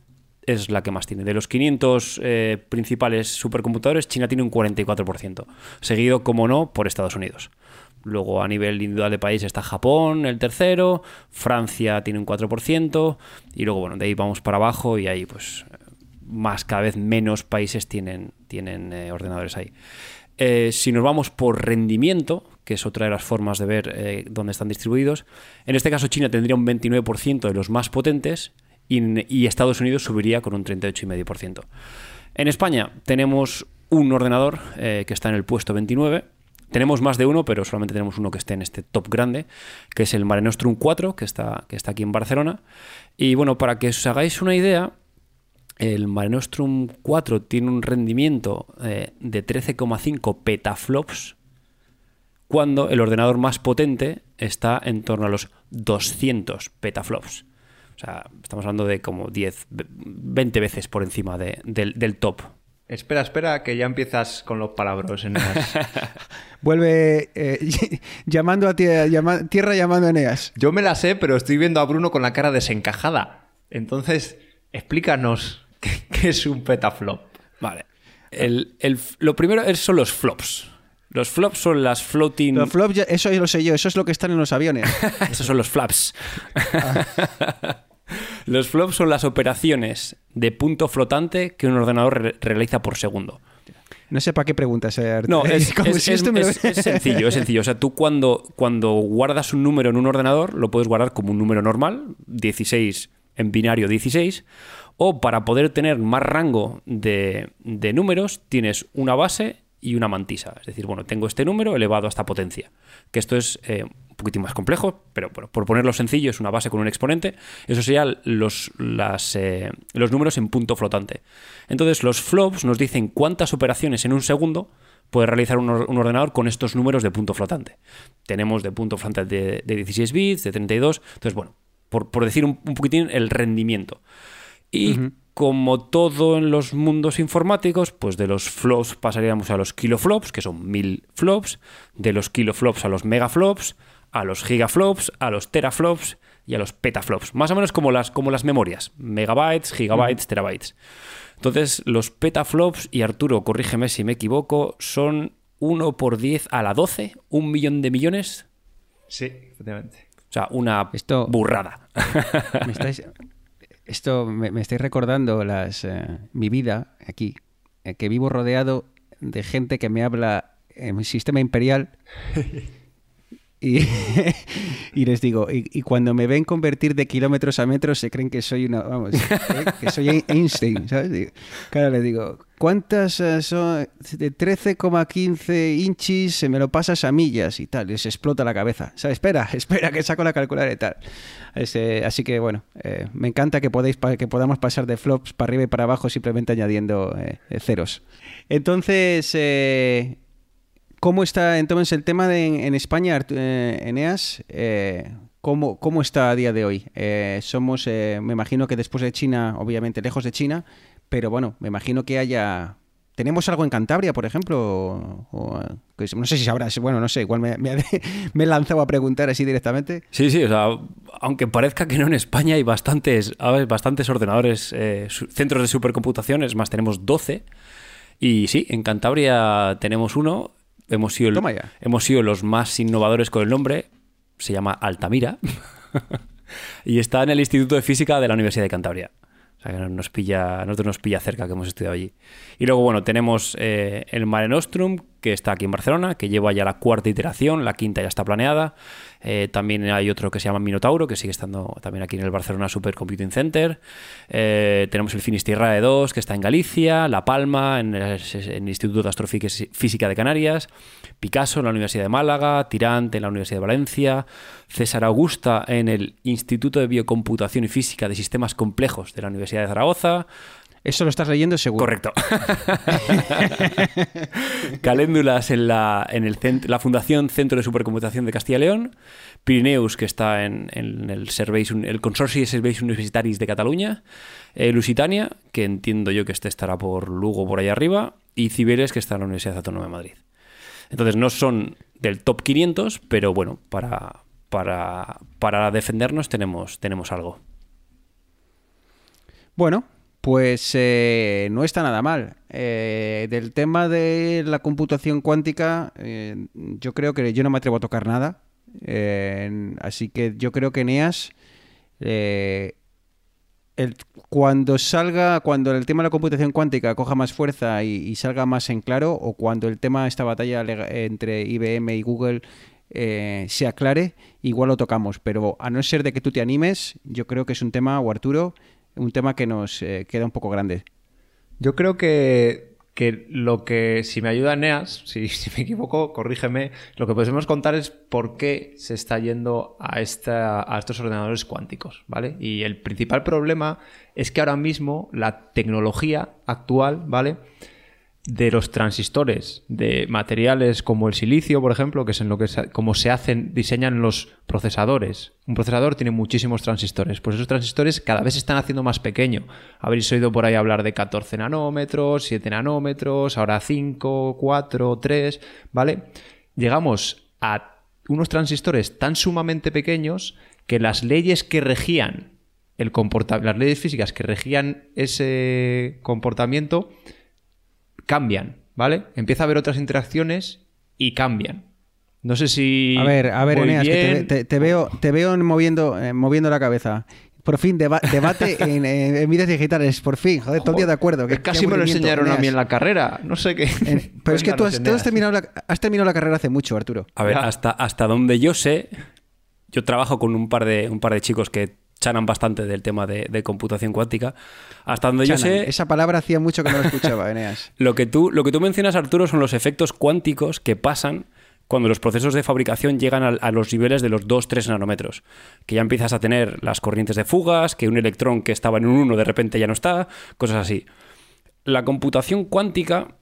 es la que más tiene. De los 500 eh, principales supercomputadores, China tiene un 44%, seguido, como no, por Estados Unidos. Luego, a nivel individual de país, está Japón, el tercero, Francia tiene un 4%, y luego, bueno, de ahí vamos para abajo y ahí, pues, más, cada vez menos países tienen, tienen eh, ordenadores ahí. Eh, si nos vamos por rendimiento, que es otra de las formas de ver dónde están distribuidos, en este caso China tendría un 29% de los más potentes y, y Estados Unidos subiría con un 38,5%. En España tenemos un ordenador eh, que está en el puesto 29. Tenemos más de uno, pero solamente tenemos uno que esté en este top grande, que es el Mare Nostrum 4, que está, que está aquí en Barcelona. Y bueno, para que os hagáis una idea, el Mare Nostrum 4 tiene un rendimiento eh, de 13,5 petaflops, cuando el ordenador más potente está en torno a los 200 petaflops. O sea, estamos hablando de como 10, 20 veces por encima de- del, del top. Espera, espera, que ya empiezas con los palabras en las... Vuelve eh, llamando a tierra, llama- tierra llamando a Eneas. Yo me la sé, pero estoy viendo a Bruno con la cara desencajada. Entonces, explícanos qué, qué es un petaflop. Vale. El, el- lo primero son los flops. Los flops son las floating... Los flops, eso ya lo sé yo, eso es lo que están en los aviones. Esos son los flaps. los flops son las operaciones de punto flotante que un ordenador re- realiza por segundo. No sé para qué preguntas. eh, No, es, es- si es- esto me lo- es- es sencillo, es sencillo. O sea, tú cuando, cuando guardas un número en un ordenador, lo puedes guardar como un número normal, 16 en binario 16, o para poder tener más rango de, de números, tienes una base y una mantisa. Es decir, bueno, tengo este número elevado a esta potencia. Que esto es eh, un poquitín más complejo, pero bueno, por ponerlo sencillo, es una base con un exponente. Eso serían los, eh, los números en punto flotante. Entonces, los flops nos dicen cuántas operaciones en un segundo puede realizar un, or- un ordenador con estos números de punto flotante. Tenemos de punto flotante de, de 16 bits, de 32. Entonces, bueno, por, por decir un, un poquitín el rendimiento. Y como todo en los mundos informáticos, pues de los flops pasaríamos a los kiloflops, que son mil flops, de los kiloflops a los megaflops, a los gigaflops, a los teraflops y a los petaflops. Más o menos como las, como las memorias, megabytes, gigabytes, terabytes. Entonces, los petaflops, y Arturo, corrígeme si me equivoco, son 1 por 10 a la 12, un millón de millones. Sí, efectivamente. O sea, una Esto- burrada. Me estáis- esto me, me estáis recordando las, eh, mi vida aquí, eh, que vivo rodeado de gente que me habla en mi sistema imperial y, y les digo, y, y cuando me ven convertir de kilómetros a metros se creen que soy una, vamos, ¿eh? que soy Einstein, ¿sabes? Digo, Claro, les digo, ¿cuántas eh, son? De 13,15 inches se me lo pasas a millas y tal, y les explota la cabeza. O sea, espera, espera que saco la calculadora y tal. Ese- así que bueno, eh, me encanta que, podéis, que podamos pasar de flops para arriba y para abajo simplemente añadiendo eh, ceros. Entonces, eh, ¿Cómo está entonces el tema de, en, España, eh, Eneas? Eh, ¿cómo, ¿Cómo está a día de hoy? Eh, somos, eh, me imagino que después de China, obviamente lejos de China, pero bueno, me imagino que haya... ¿Tenemos algo en Cantabria, por ejemplo? Que no sé si sabrás, bueno, no sé, igual me, me, he lanzado a preguntar así directamente. Sí, sí, o sea, aunque parezca que no en España hay bastantes, bastantes ordenadores, centros de supercomputación, es más, tenemos 12. Y sí, en Cantabria tenemos uno, hemos sido, el- hemos sido los más innovadores con el nombre, se llama Altamira, y está en el Instituto de Física de la Universidad de Cantabria. O sea, que nos pilla, a nosotros nos pilla cerca que hemos estudiado allí. Y luego, bueno, tenemos eh, el Mare Nostrum, que está aquí en Barcelona, que lleva ya la cuarta iteración, la quinta ya está planeada. Eh, también hay otro que se llama Minotauro, que sigue estando también aquí en el Barcelona Supercomputing Center. Eh, tenemos el Finisterrae 2, que está en Galicia, La Palma, en el, en el Instituto de Astrofísica de Canarias, Picasso en la Universidad de Málaga, Tirant en la Universidad de Valencia, César Augusta en el Instituto de Biocomputación y Física de Sistemas Complejos de la Universidad de Zaragoza, Eso lo estás leyendo seguro. Correcto. Caléndulas en la, en el la Fundación Centro de Supercomputación de Castilla y León. Pirineus, que está en, en el, Serveis, el Consorci de Serveis Universitaris de Cataluña. eh, Lusitania, que entiendo yo que este estará por Lugo, por ahí arriba. Y Cibeles, que está en la Universidad Autónoma de Madrid. Entonces no son del top 500, pero bueno, para, para, para defendernos tenemos, tenemos algo. Bueno, pues eh, no está nada mal. Eh, del tema de la computación cuántica, eh, yo creo que yo no me atrevo a tocar nada. Así que yo creo que Neas, cuando salga, cuando el tema de la computación cuántica coja más fuerza y, salga más en claro, o cuando el tema, esta batalla entre IBM y Google eh, se aclare, igual lo tocamos. Pero a no ser de que tú te animes, yo creo que es un tema, o Arturo, un tema que nos eh, queda un poco grande. Yo creo que, que lo que, si me ayuda Neas, si, si me equivoco, corrígeme, lo que podemos contar es por qué se está yendo a, esta, a estos ordenadores cuánticos, ¿vale? Y el principal problema es que ahora mismo la tecnología actual, ¿vale? De los transistores de materiales como el silicio, por ejemplo, que es en lo que se, como se hacen, diseñan los procesadores. Un procesador tiene muchísimos transistores, pues esos transistores cada vez se están haciendo más pequeños. Habréis oído por ahí hablar de 14 nanómetros, 7 nanómetros, ahora 5, 4, 3, ¿vale? Llegamos a unos transistores tan sumamente pequeños que las leyes que regían el comportamiento, las leyes físicas que regían ese comportamiento cambian, ¿vale? Empieza a haber otras interacciones y cambian. No sé si. A ver, a ver, Eneas, que te, bien. te- te veo, te veo moviendo, eh, moviendo la cabeza. Por fin, deba- debate en, en, en vidas digitales. Por fin, joder, todo el día de acuerdo. Qué- Casi me lo enseñaron a mí en la carrera. No sé qué. Eh, Pero es que tú has, tú has Cuéntanos, terminado la, has terminado la carrera hace mucho, Arturo. A ver, hasta, hasta donde yo sé, yo trabajo con un par de, un par de chicos que chanan bastante del tema de, de computación cuántica. Hasta donde yo sé, Esa palabra hacía mucho que no la escuchaba, Eneas. lo que, tú, lo que tú mencionas, Arturo, son los efectos cuánticos que pasan cuando los procesos de fabricación llegan a, a los niveles de los 2-3 nanómetros. Que ya empiezas a tener las corrientes de fugas, que un electrón que estaba en un 1 de repente ya no está, cosas así. La computación cuántica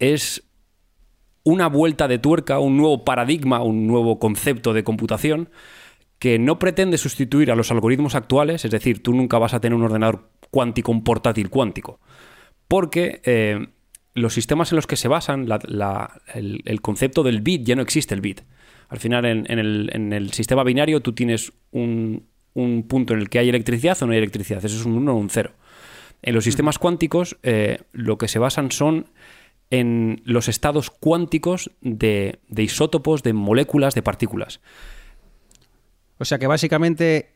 es una vuelta de tuerca, un nuevo paradigma, un nuevo concepto de computación que no pretende sustituir a los algoritmos actuales, es decir, tú nunca vas a tener un ordenador cuántico, un portátil cuántico, porque eh, los sistemas en los que se basan, la- la- el, el concepto del bit, ya no existe el bit. Al final, en, en el, en el sistema binario, tú tienes un, un punto en el que hay electricidad o no hay electricidad, eso es un 1 o un 0. En los sistemas cuánticos, eh, lo que se basan son en los estados cuánticos de, de isótopos, de moléculas, de partículas. O sea que básicamente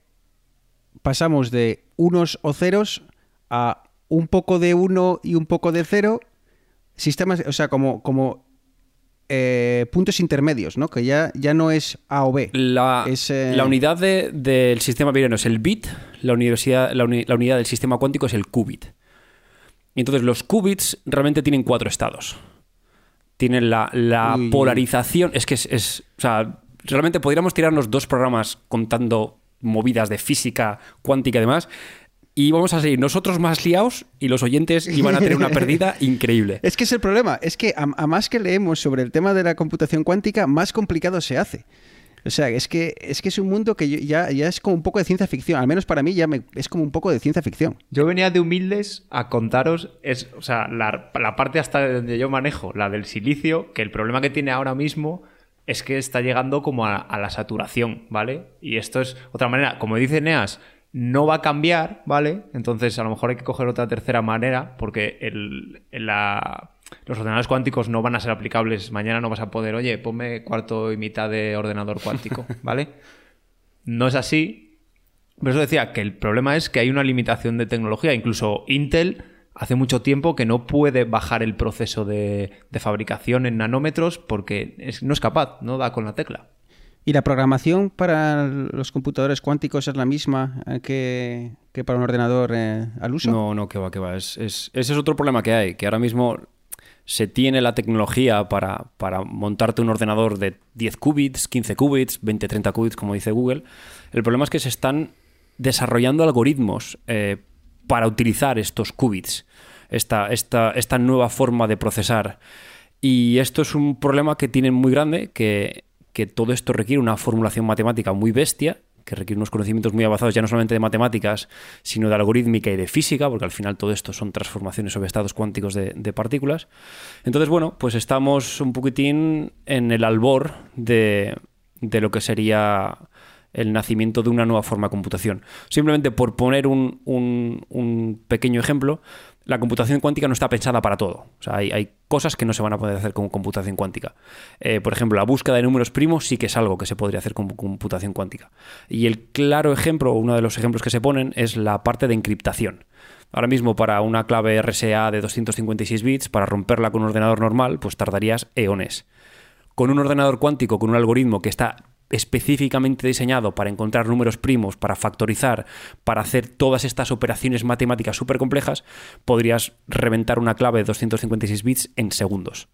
pasamos de unos o ceros a un poco de uno y un poco de cero. Sistemas, o sea, como, como eh, puntos intermedios, ¿no? Que ya, ya no es A o B. La, Es, eh, la unidad de- del sistema binario es el bit, la, universidad, la, uni- la unidad del sistema cuántico es el qubit. Y entonces los qubits realmente tienen cuatro estados. Tienen la, la polarización. Es que es, es- O sea, realmente podríamos tirarnos dos programas contando movidas de física cuántica y demás. Y vamos a seguir nosotros más liados y los oyentes iban a tener una pérdida increíble. Es que es el problema, es que a, a más que leemos sobre el tema de la computación cuántica, más complicado se hace. O sea, es que es, que es un mundo que yo- ya, ya es como un poco de ciencia ficción, al menos para mí ya me- es como un poco de ciencia ficción. Yo venía de humildes a contaros, es, o sea, la, la parte hasta donde yo manejo, la del silicio, que el problema que tiene ahora mismo es que está llegando como a, a la saturación, ¿vale? Y esto es otra manera, como dice Neas, no va a cambiar, ¿vale? Entonces a lo mejor hay que coger otra tercera manera, porque el, el- la- los ordenadores cuánticos no van a ser aplicables. Mañana no vas a poder, oye, ponme cuarto y mitad de ordenador cuántico, ¿vale? No es así, por eso decía que el problema es que hay una limitación de tecnología. Incluso Intel hace mucho tiempo que no puede bajar el proceso de, de fabricación en nanómetros porque es- no es capaz, no da con la tecla. ¿Y la programación para los computadores cuánticos es la misma eh, que, que para un ordenador eh, al uso? No, no, que va, que va. Es, es- ese es otro problema que hay, que ahora mismo se tiene la tecnología para, para montarte un ordenador de 10 qubits, 15 qubits, 20, 30 qubits, como dice Google. El problema es que se están desarrollando algoritmos eh, para utilizar estos qubits, esta, esta, esta nueva forma de procesar. Y esto es un problema que tienen muy grande, que, que todo esto requiere una formulación matemática muy bestia, que requiere unos conocimientos muy avanzados, ya no solamente de matemáticas, sino de algorítmica y de física, porque al final todo esto son transformaciones sobre estados cuánticos de, partículas. Entonces, bueno, pues estamos un poquitín en el albor de, de lo que sería el nacimiento de una nueva forma de computación. Simplemente por poner un, un- pequeño ejemplo, la computación cuántica no está pensada para todo. Hay, hay cosas que no se van a poder hacer con computación cuántica. Eh, por ejemplo, la búsqueda de números primos sí que es algo que se podría hacer con computación cuántica. Y el claro ejemplo, uno de los ejemplos que se ponen, es la parte de encriptación. Ahora mismo para una clave RSA de 256 bits, para romperla con un ordenador normal, pues tardarías eones con un ordenador cuántico, con un algoritmo que está específicamente diseñado para encontrar números primos, para factorizar, para hacer todas estas operaciones matemáticas súper complejas, podrías reventar una clave de 256 bits en segundos.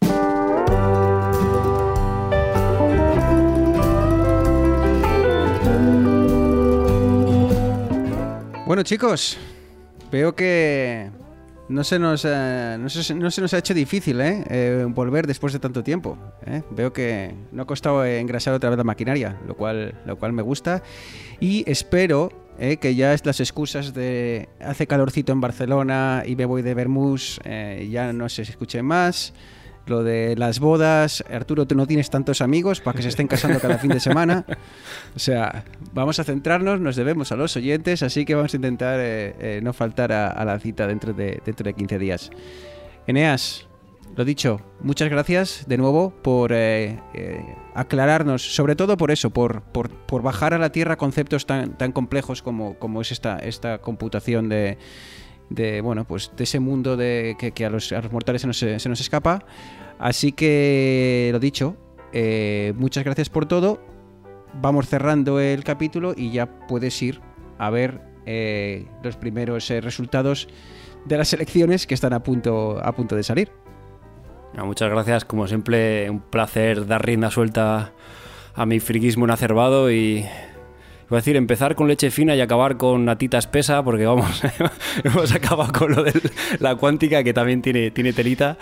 Bueno, chicos, veo que no se nos, eh, no se, no se nos ha hecho difícil ¿eh? Eh, volver después de tanto tiempo. ¿eh? Veo que no ha costado engrasar otra vez la maquinaria, lo cual, lo cual me gusta. Y espero ¿eh? que ya las excusas de hace calorcito en Barcelona y me voy de Bermús eh, ya no se escuchen más. Lo de las bodas, Arturo, tú no tienes tantos amigos para que se estén casando cada fin de semana. O sea, vamos a centrarnos, nos debemos a los oyentes, así que vamos a intentar eh, eh, no faltar a, la cita dentro de, dentro de 15 días. Eneas, lo dicho, muchas gracias de nuevo por eh, aclararnos, sobre todo por eso, por, por, por bajar a la tierra conceptos tan, tan complejos como, como es esta, esta computación de, de bueno pues de ese mundo de que, que a, los, a los mortales se nos, se nos escapa. Así que lo dicho eh, muchas gracias por todo. Vamos cerrando el capítulo y ya puedes ir a ver eh, los primeros eh, resultados de las elecciones que están a punto a punto de salir. Muchas gracias, como siempre, un placer dar rienda suelta a mi friquismo inacerbado y Iba a decir, empezar con leche fina y acabar con natita espesa, porque vamos, hemos acabado con lo de la cuántica, que también tiene, tiene telita.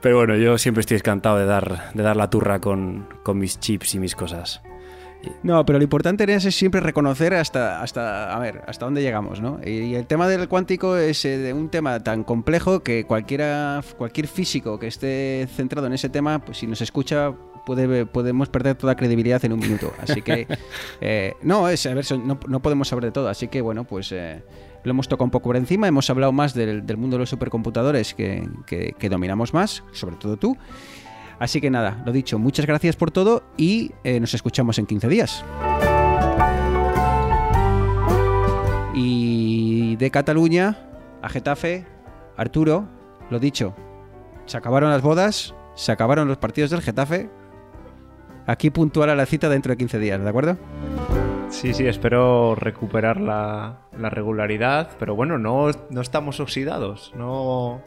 Pero bueno, yo siempre estoy encantado de dar, de dar la turra con, con mis chips y mis cosas. No, pero lo importante es siempre reconocer hasta, hasta, a ver, hasta dónde llegamos, ¿no? Y el tema del cuántico es eh, un tema tan complejo que cualquiera, cualquier físico que esté centrado en ese tema, pues si nos escucha puede, podemos perder toda credibilidad en un minuto. Así que, eh, no, es, a ver, no, no podemos saber de todo. Así que, bueno, pues eh, lo hemos tocado un poco por encima. Hemos hablado más del, del mundo de los supercomputadores que, que- que dominamos más, sobre todo tú. Así que nada, lo dicho, muchas gracias por todo y eh, nos escuchamos en 15 días. Y de Cataluña a Getafe, Arturo, lo dicho, se acabaron las bodas se acabaron los partidos del Getafe. Aquí puntual a la cita dentro de 15 días, ¿de acuerdo? Sí, sí, espero recuperar la, la regularidad, pero bueno, no, no estamos oxidados, no,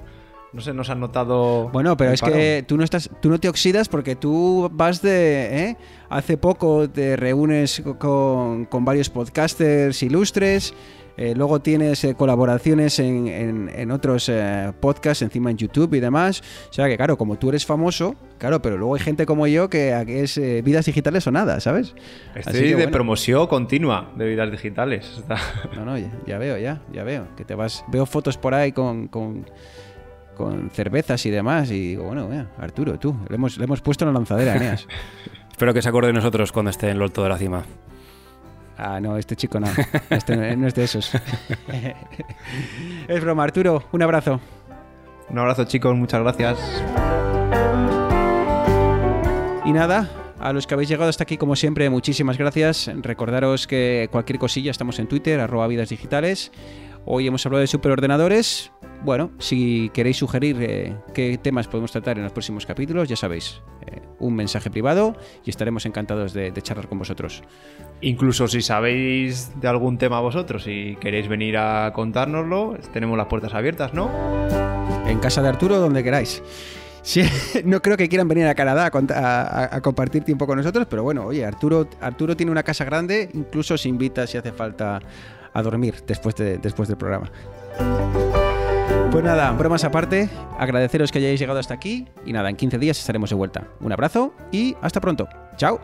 no se nos ha notado. Bueno, pero es que tú no estás, tú no te oxidas porque tú vas de, ¿eh? hace poco te reúnes con, con varios podcasters ilustres. eh, luego tienes eh, colaboraciones en, en- en otros eh, podcasts, encima en YouTube y demás. O sea que, claro, como tú eres famoso, claro, pero luego hay gente como yo que es eh, vidas digitales o nada, ¿sabes? Estoy Así que, de bueno. promoción continua de vidas digitales. No, no, ya, ya veo, ya, ya veo. Que te vas. Veo fotos por ahí con, con, con cervezas y demás. Y digo, bueno, mira, Arturo, tú, le hemos, le hemos puesto en la lanzadera, Eneas. Espero que se acuerde de nosotros cuando esté en lo alto de la cima. Ah, no, este chico no. Este no- no es de esos. es broma, Arturo, un abrazo. Un abrazo, chicos, muchas gracias. Y nada, a los que habéis llegado hasta aquí, como siempre, muchísimas gracias. Recordaros que cualquier cosilla estamos en Twitter, arroba vidas digitales. Hoy hemos hablado de superordenadores. Bueno, si queréis sugerir eh, qué temas podemos tratar en los próximos capítulos, ya sabéis, eh, un mensaje privado y estaremos encantados de, de charlar con vosotros. Incluso si sabéis de algún tema vosotros y queréis venir a contárnoslo, tenemos las puertas abiertas, ¿no? En casa de Arturo, donde queráis. Sí, no creo que quieran venir a Canadá a, a- a compartir tiempo con nosotros, pero bueno, oye, Arturo, Arturo tiene una casa grande, incluso se invita si hace falta a dormir después, de- después del programa. Pues nada, bromas aparte, agradeceros que hayáis llegado hasta aquí y nada, en 15 días estaremos de vuelta. Un abrazo y hasta pronto. Chao.